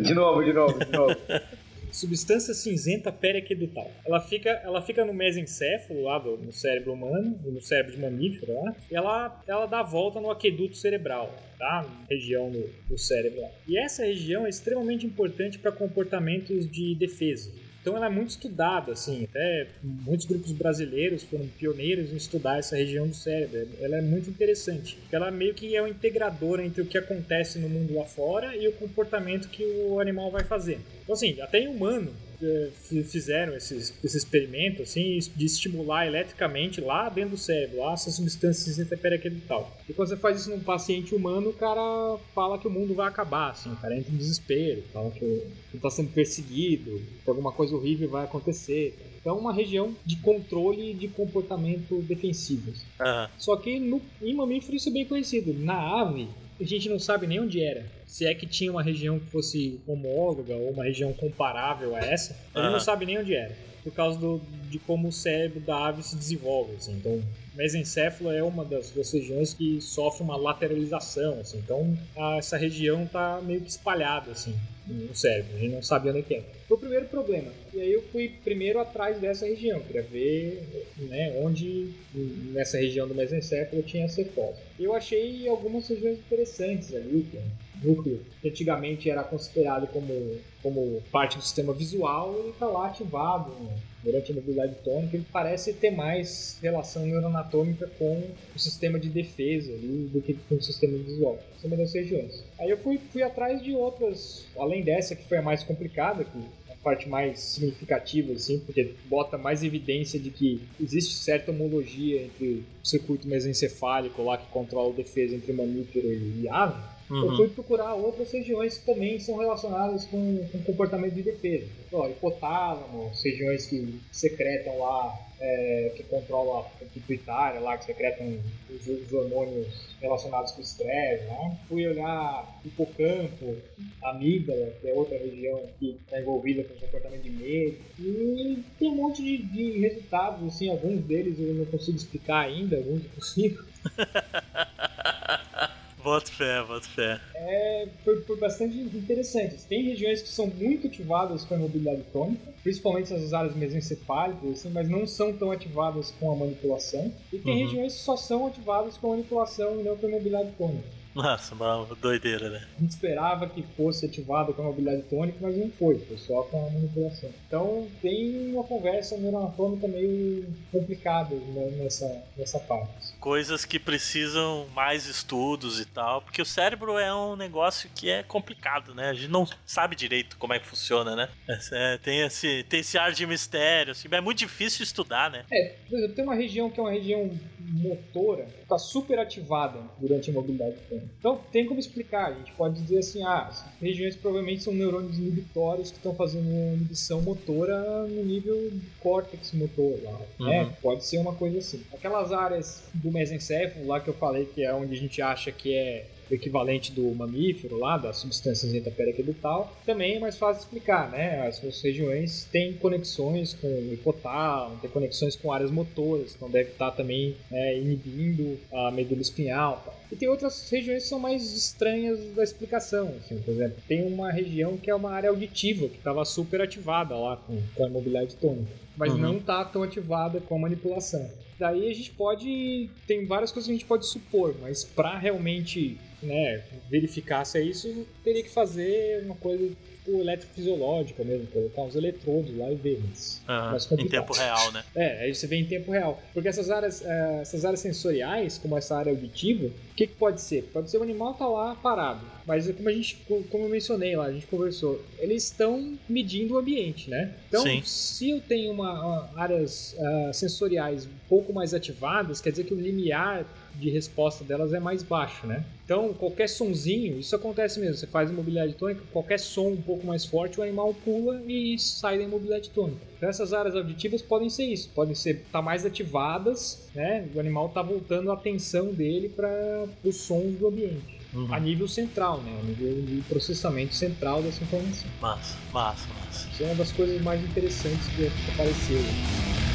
De novo, de novo, de novo. substância cinzenta periaquedutal. Ela fica, ela fica no mesencéfalo, lá do, no cérebro humano, no cérebro de mamífero, lá, e ela, ela dá a volta no aqueduto cerebral, tá? Região do, do cérebro lá. E essa região é extremamente importante para comportamentos de defesa. Então ela é muito estudada, assim, até muitos grupos brasileiros foram pioneiros em estudar essa região do cérebro. Ela é muito interessante, porque ela meio que é um integrador entre o que acontece no mundo lá fora e o comportamento que o animal vai fazer. Então assim, até em humano, fizeram esses, esse experimento assim, de estimular eletricamente lá dentro do cérebro, lá essas substâncias interferem e tal. E quando você faz isso num paciente humano, o cara fala que o mundo vai acabar, assim, o cara entra em desespero, fala que está sendo perseguido, que alguma coisa horrível vai acontecer. Então, é uma região de controle de comportamento defensivos. Uhum. Só que no, em mamífero isso é bem conhecido. Na ave, a gente não sabe nem onde era se é que tinha uma região que fosse homóloga ou uma região comparável a essa, ele não sabe nem onde era, por causa do, de como o cérebro da ave se desenvolve. Assim. Então, mesencéfalo é uma das, das, regiões que sofre uma lateralização, assim. então a, essa região está meio que espalhada assim, no cérebro, a gente não sabe onde é que é. Foi o primeiro problema. E aí eu fui primeiro atrás dessa região, queria ver né, onde nessa região do mesencéfalo tinha cefose. Eu achei algumas regiões interessantes ali, núcleo, que antigamente era considerado como, como parte do sistema visual, ele está lá ativado durante a mobilidade tônica. Ele parece ter mais relação neuroanatômica com o sistema de defesa ali, do que com o sistema visual. São das regiões. Aí eu fui, fui atrás de outras, além dessa que foi a mais complicada, que parte mais significativa, assim, porque bota mais evidência de que existe certa homologia entre o circuito mesencefálico lá que controla a defesa entre mamífero e ave Uhum. Eu fui procurar outras regiões que também são relacionadas com, com comportamento de defesa. Ó, hipotálamo, regiões que secretam lá, é, que controlam a pituitária lá, que secretam os, os hormônios relacionados com o estresse. Né? Fui olhar hipocampo, amígdala, que é outra região que está envolvida com comportamento de medo. E tem um monte de, de resultados, assim, alguns deles eu não consigo explicar ainda, alguns eu consigo. Bota fé, bota fé. É, foi, foi bastante interessante. Tem regiões que são muito ativadas com a mobilidade tônica, principalmente as áreas mesencefálicas, assim, mas não são tão ativadas com a manipulação. E tem uhum. regiões que só são ativadas com a manipulação e não com a mobilidade tônica. Nossa, uma doideira, né? A gente esperava que fosse ativado com a mobilidade tônica, mas não foi, foi só com a manipulação. Então tem uma conversa neuroanatômica meio complicada né, nessa, nessa parte. Coisas que precisam mais estudos e tal, porque o cérebro é um negócio que é complicado, né? A gente não sabe direito como é que funciona, né? É, tem, esse, tem esse ar de mistério, assim, é muito difícil estudar, né? É, por exemplo, tem uma região que é uma região motora, está super ativada durante a mobilidade tônica. Então, tem como explicar. A gente pode dizer assim: ah, as regiões provavelmente são neurônios inibitórios que estão fazendo inibição motora no nível do córtex motor lá. Uhum. Né? Pode ser uma coisa assim. Aquelas áreas do mesencéfalo lá que eu falei que é onde a gente acha que é o equivalente do mamífero lá, da substância periaquedutal, também é mais fácil de explicar, né? As suas regiões têm conexões com o hipotálamo, tem conexões com áreas motoras, então deve estar também é, inibindo a medula espinhal. E tem outras regiões que são mais estranhas da explicação, assim, por exemplo, tem uma região que é uma área auditiva, que estava super ativada lá com, com a mobilidade tônica, mas uhum. não está tão ativada com a manipulação. Daí a gente pode. Tem várias coisas que a gente pode supor, mas para realmente né, verificar se é isso, teria que fazer uma coisa tipo eletrofisiológica mesmo, colocar uns eletrodos lá e ver, mas, uhum, em tempo real, né? É, aí você vê em tempo real. Porque essas áreas, uh, essas áreas sensoriais, como essa área auditiva, o que, que pode ser? Pode ser o animal tá lá parado, mas como a gente, como eu mencionei lá, a gente conversou, eles estão medindo o ambiente, né? Então, Sim. se eu tenho uma, uma áreas uh, sensoriais um pouco mais ativadas, quer dizer que o limiar de resposta delas é mais baixo, né? Então, qualquer sonzinho, isso acontece mesmo. Você faz imobilidade tônica, qualquer som um pouco mais forte, o animal pula e sai da imobilidade tônica. Então, essas áreas auditivas podem ser isso, podem ser estar tá mais ativadas, né? O animal está voltando a atenção dele para os sons do ambiente. Uhum. A nível central, né? A nível de processamento central dessa informação. Massa, massa, massa. Isso é uma das coisas mais interessantes que apareceu.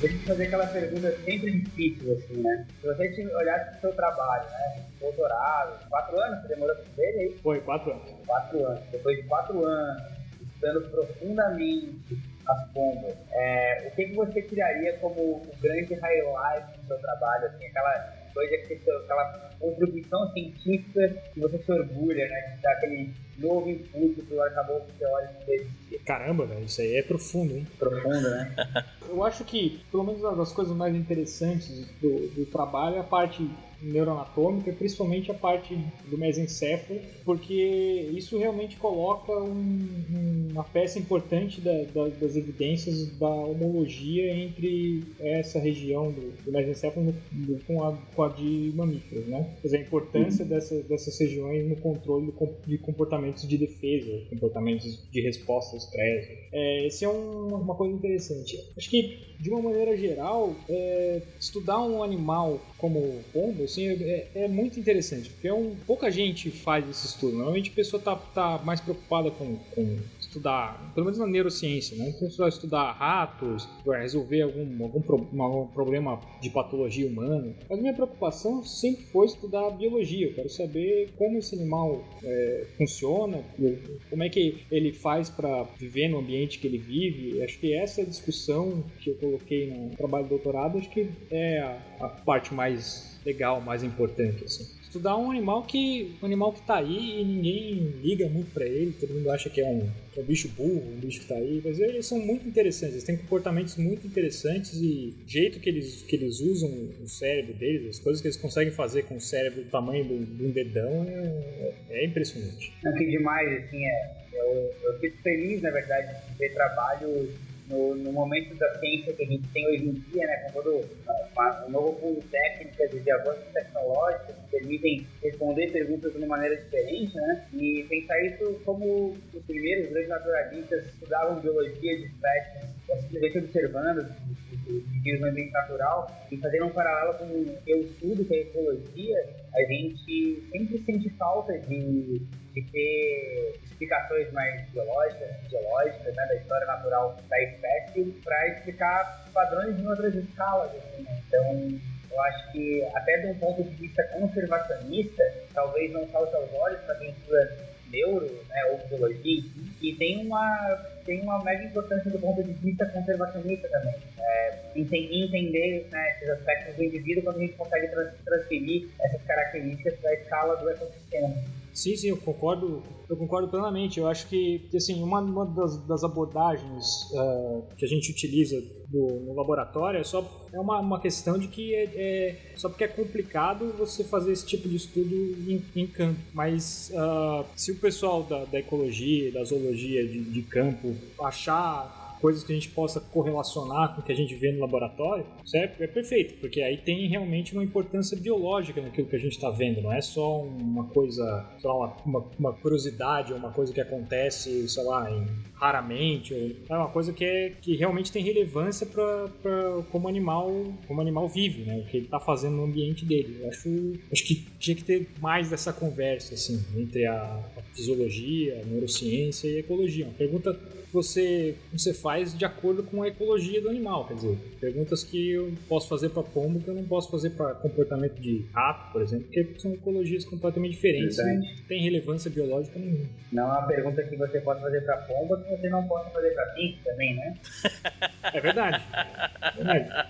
Deixa eu fazer aquela pergunta sempre difícil, assim, né? Se você olhasse pro seu trabalho, né? Doutorado, quatro anos, você demorou pra fazer aí? Foi, quatro anos. Quatro anos. Depois de quatro anos, estudando profundamente as pombas, é, o que, que você tiraria como o grande highlight do seu trabalho, assim, aquela coisa que você, aquela contribuição científica que você se orgulha, né? De dar aquele novo input pro arcabouço teórico que existia. Caramba, velho, isso aí é profundo, hein? Profundo, né? Eu acho que, pelo menos uma das coisas mais interessantes do, do trabalho é a parte neuroanatômica, principalmente a parte do mesencéfalo, porque isso realmente coloca um, uma peça importante da, da, das evidências da homologia entre essa região do, do mesencéfalo com, a, com a de mamíferos, né? Quer dizer, a importância uhum. dessa, dessas regiões no controle de comportamentos de defesa, comportamentos de resposta ao estresse. É, esse é um, uma coisa interessante. Acho que, de uma maneira geral, é, estudar um animal como pombo, assim, é, é, muito interessante, porque é um, pouca gente faz esse estudo. Normalmente a pessoa está tá mais preocupada com, com estudar, pelo menos na neurociência, né? Então, vai estudar ratos, resolver algum, algum, algum problema de patologia humana. Mas minha preocupação sempre foi estudar a biologia. Eu quero saber como esse animal é, funciona, como é que ele faz para viver no ambiente que ele vive. Acho que essa discussão que eu coloquei no trabalho de doutorado, acho que é a, a parte mais legal, mais importante, assim estudar um animal que um animal que tá aí e ninguém liga muito para ele, todo mundo acha que é um, que é um bicho burro, um bicho que tá aí, mas eles são muito interessantes, eles têm comportamentos muito interessantes e o jeito que eles, que eles usam o cérebro deles, as coisas que eles conseguem fazer com o cérebro do tamanho de um dedão é, é impressionante. O que demais, assim, é, eu, eu fico feliz, na verdade, de ver trabalho no, no, momento da ciência que a gente tem hoje em dia, né, com todo um novo pool de técnicas e de avanços tecnológicos que permitem responder perguntas de uma maneira diferente, né, e pensar isso como os primeiros grandes naturalistas estudavam biologia de espécies, simplesmente observando os no ambiente natural e fazendo um paralelo com o que eu estudo, que é ecologia, a gente sempre sente falta de de ter explicações mais biológicas, fisiológicas, né, da história natural da espécie, para explicar padrões em outras escalas. Assim, né? Então, eu acho que, até de um ponto de vista conservacionista, talvez não salte aos olhos para quem estuda neuro né, ou biologia, e tem uma, tem uma mega importância do ponto de vista conservacionista também. É, entender né, esses aspectos do indivíduo quando a gente consegue transferir essas características para a escala do ecossistema. Sim, sim, eu concordo, eu concordo plenamente. Eu acho que, assim, uma, uma das, das abordagens uh, que a gente utiliza do, no laboratório é só é uma, uma questão de que é, é, só porque é complicado você fazer esse tipo de estudo em, em campo. Mas uh, se o pessoal da, da ecologia, da zoologia de, de campo achar coisas que a gente possa correlacionar com o que a gente vê no laboratório, certo? É perfeito, porque aí tem realmente uma importância biológica naquilo que a gente está vendo, não é só uma coisa, sei lá, uma, uma curiosidade ou uma coisa que acontece, sei lá, em, raramente, ou, é uma coisa que, é, que realmente tem relevância para como animal como animal vive, né? O que ele está fazendo no ambiente dele. Eu acho, acho que tinha que ter mais dessa conversa, assim, entre a, a fisiologia, a neurociência e a ecologia. Uma pergunta você, você faz de acordo com a ecologia do animal. Quer dizer, perguntas que eu posso fazer para pombo que eu não posso fazer para comportamento de rato, por exemplo, porque são ecologias completamente diferentes e não tem relevância biológica nenhuma. Não é uma pergunta que você pode fazer para pombo que você não pode fazer para pinto também, né? É verdade. É verdade.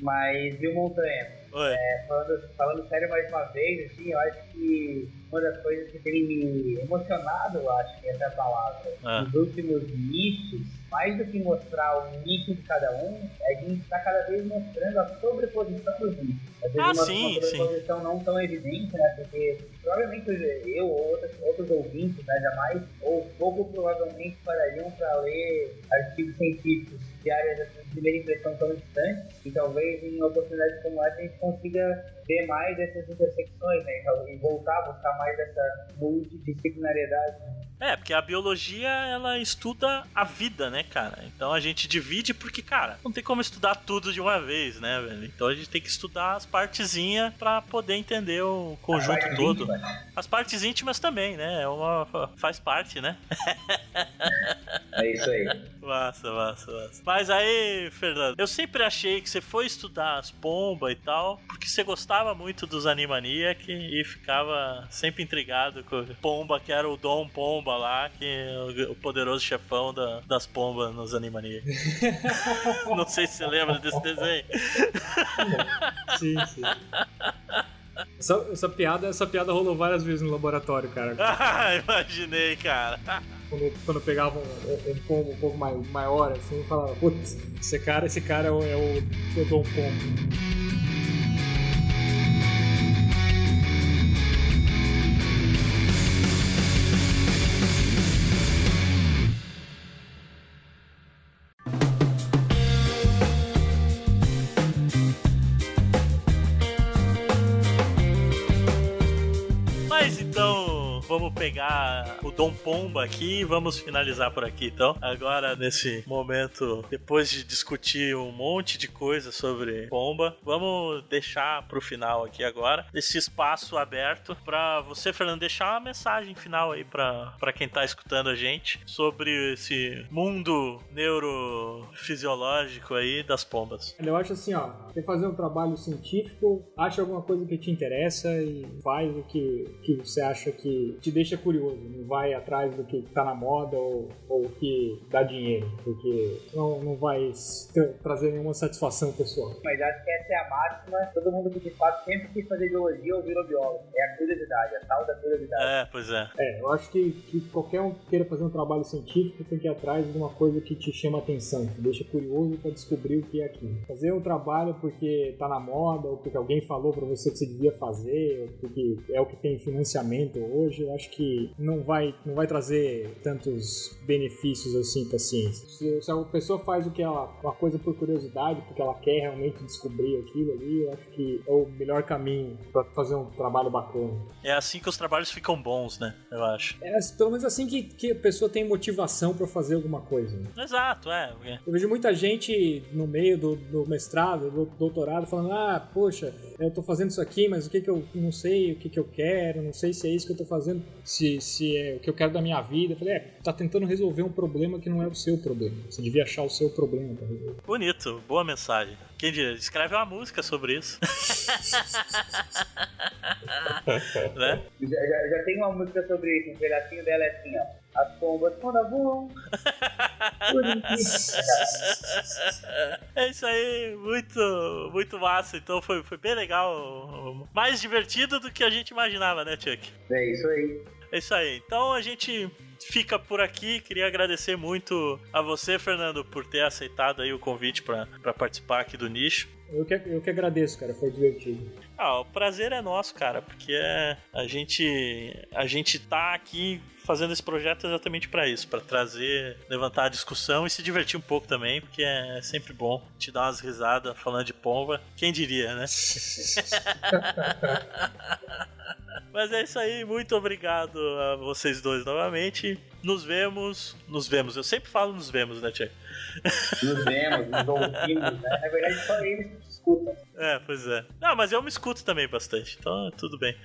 Mas viu montanha? É, falando, falando sério mais uma vez, assim, eu acho que uma das coisas que tem me emocionado, eu acho que essa é a palavra, ah. nos últimos nichos, mais do que mostrar o nicho de cada um, é a gente está cada vez mostrando a sobreposição dos nichos. Às vezes ah, uma, sim, uma sobreposição sim. não tão evidente, né? Porque provavelmente eu ou outros, outros ouvintes, né, jamais, ou pouco provavelmente parariam para ler artigos científicos de áreas de primeira impressão tão distantes, e talvez em oportunidades como essa a gente consiga ver mais dessas intersecções, né? E voltar a buscar mais dessa multidisciplinariedade. É, porque a biologia ela estuda a vida, né, cara? Então a gente divide porque, cara, não tem como estudar tudo de uma vez, né, velho? Então a gente tem que estudar as partezinhas para poder entender o conjunto todo. Íntima. As partes íntimas também, né? É uma, faz parte, né? é isso aí. Massa, massa, massa. Mas aí, Fernando, eu sempre achei que você foi estudar as pombas e tal, porque você gostava muito dos Animaniac e ficava sempre intrigado com Pomba, que era o Dom Pomba lá, que é o poderoso chefão da, das pombas nos Animaniac. Não sei se você lembra desse desenho. Sim, sim. Essa, essa, piada, essa piada rolou várias vezes no laboratório, cara. Ah, imaginei, cara. Quando, quando pegava um, um pombo um pouco maior, assim, falava, putz, esse cara, esse cara é o, é o, é o Dom Pombo. Pegar o Dom Pomba aqui e vamos finalizar por aqui. Então, agora nesse momento, depois de discutir um monte de coisa sobre Pomba, vamos deixar pro final aqui agora esse espaço aberto para você, Fernando, deixar uma mensagem final aí para quem tá escutando a gente sobre esse mundo neurofisiológico aí das pombas. Eu acho assim, ó, você fazer um trabalho científico, acha alguma coisa que te interessa e faz o que, que você acha que te deixa curioso, não vai atrás do que tá na moda ou, ou que dá dinheiro, porque não, não vai trazer nenhuma satisfação pessoal. Mas acho que essa é a máxima, todo mundo que de fato sempre quis fazer biologia ou virou biólogo, é a curiosidade, a tal da curiosidade. É, pois é. É, eu acho que, que qualquer um que queira fazer um trabalho científico tem que ir atrás de uma coisa que te chama atenção, que deixa curioso para descobrir o que é aquilo. Fazer um trabalho porque tá na moda, ou porque alguém falou para você que você devia fazer, ou porque é o que tem financiamento hoje, eu acho que não vai, não vai trazer tantos benefícios assim para a ciência. Se, se, a pessoa faz o que ela, uma coisa por curiosidade, porque ela quer realmente descobrir aquilo ali, eu acho que é o melhor caminho para fazer um trabalho bacana. É assim que os trabalhos ficam bons, né? Eu acho. É pelo menos assim que, que a pessoa tem motivação para fazer alguma coisa. Né? Exato, é. Eu vejo muita gente no meio do, do mestrado, do doutorado, falando: ah, poxa, eu tô fazendo isso aqui, mas o que que eu não sei, o que que eu quero, não sei se é isso que eu tô fazendo se, se é o que eu quero da minha vida. Eu falei, é, tá tentando resolver um problema que não é o seu problema. Você devia achar o seu problema pra resolver. Bonito, boa mensagem. Quem diria? Escreve uma música sobre isso. né? já, já, já, tem uma música sobre isso, um pedacinho dela é assim, ó. As pombas quando voam. é isso aí, muito, muito massa. Então foi, foi bem legal. Mais divertido do que a gente imaginava, né, Chuck? É isso aí. É isso aí. Então a gente fica por aqui. Queria agradecer muito a você, Fernando, por ter aceitado aí o convite para participar aqui do nicho. Eu que, eu que agradeço, cara, foi divertido. Ah, o prazer é nosso, cara, porque é, a gente a gente tá aqui fazendo esse projeto exatamente para isso, para trazer, levantar a discussão e se divertir um pouco também, porque é sempre bom te dar umas risadas falando de pomba. Quem diria, né? Mas é isso aí, muito obrigado a vocês dois novamente. Nos vemos, nos vemos. Eu sempre falo nos vemos, né, Tia? Nos vemos, nos ouvimos, né? Na verdade, só eles escutam. É, pois é. Não, mas eu me escuto também bastante, então tudo bem.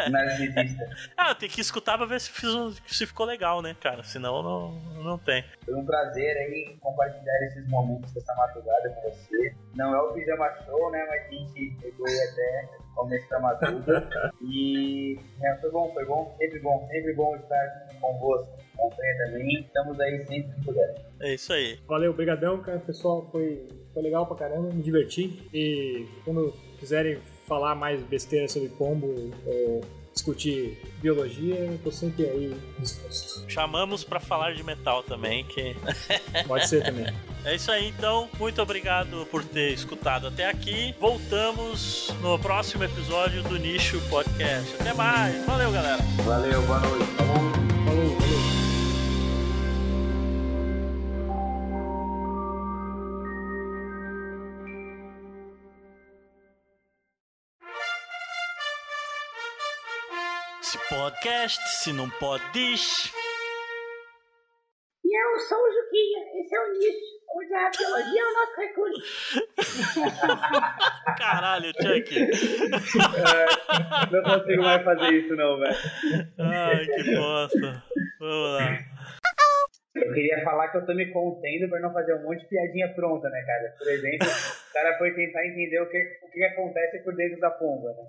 ah, tem que escutar pra ver se, fiz um, se ficou legal, né, cara? Senão não, não tem. Foi um prazer aí compartilhar esses momentos dessa madrugada com você. Não é o pijama show, né? Mas a gente pegou até começo da madrugada. e é, foi bom, foi bom, sempre bom, sempre bom estar convosco. Montanha também, estamos aí sempre que puder. É isso aí. Valeu, obrigadão, cara, pessoal. Foi foi legal pra caramba, me diverti. E quando quiserem falar mais besteira sobre pombo ou discutir biologia, eu tô sempre aí disposto. Chamamos para falar de metal também, que. Pode ser também. É isso aí, então. Muito obrigado por ter escutado até aqui. Voltamos no próximo episódio do Nicho Podcast. Até mais. Valeu, galera. Valeu, boa noite. Podcast, se não pode, diz. E eu sou o Juquinha, esse é o nicho, onde a biologia é o nosso recurso. Caralho, Chuck. Não consigo mais fazer isso não, velho. Ai, que bosta. Vamos lá. Eu queria falar que eu tô me contendo pra não fazer um monte de piadinha pronta, né, cara? Por exemplo, o cara foi tentar entender o que, o que acontece por dentro da pomba, né?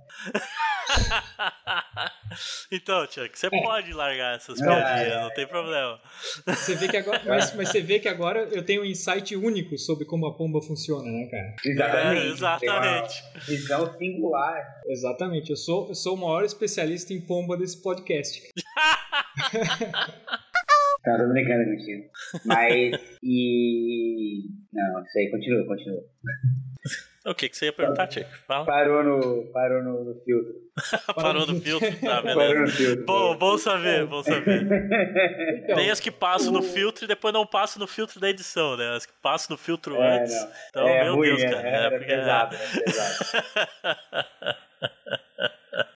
então, Chuck, você pode largar essas É, piadinhas, é, não tem problema. Você vê que agora, mas, mas você vê que agora eu tenho um insight único sobre como a pomba funciona, né, cara? Exatamente. É, exatamente. Visão singular. Exatamente. Eu sou, eu sou o maior especialista em pomba desse podcast. Tá, tô brincando contigo. Mas, e... Não, isso aí, continua, continua. O que, que você ia perguntar, Chuck? Fala. Parou no, parou no, no filtro. Parou no filtro? Tá, Parou beleza. no filtro. Bom, bom saber, bom saber. Então, Tem as que passam no filtro e depois não passam no filtro da edição, né? As que passam no filtro É, antes. não. Então, é meu ruim, Deus, é, cara. é, é porque- pesado, é pesado.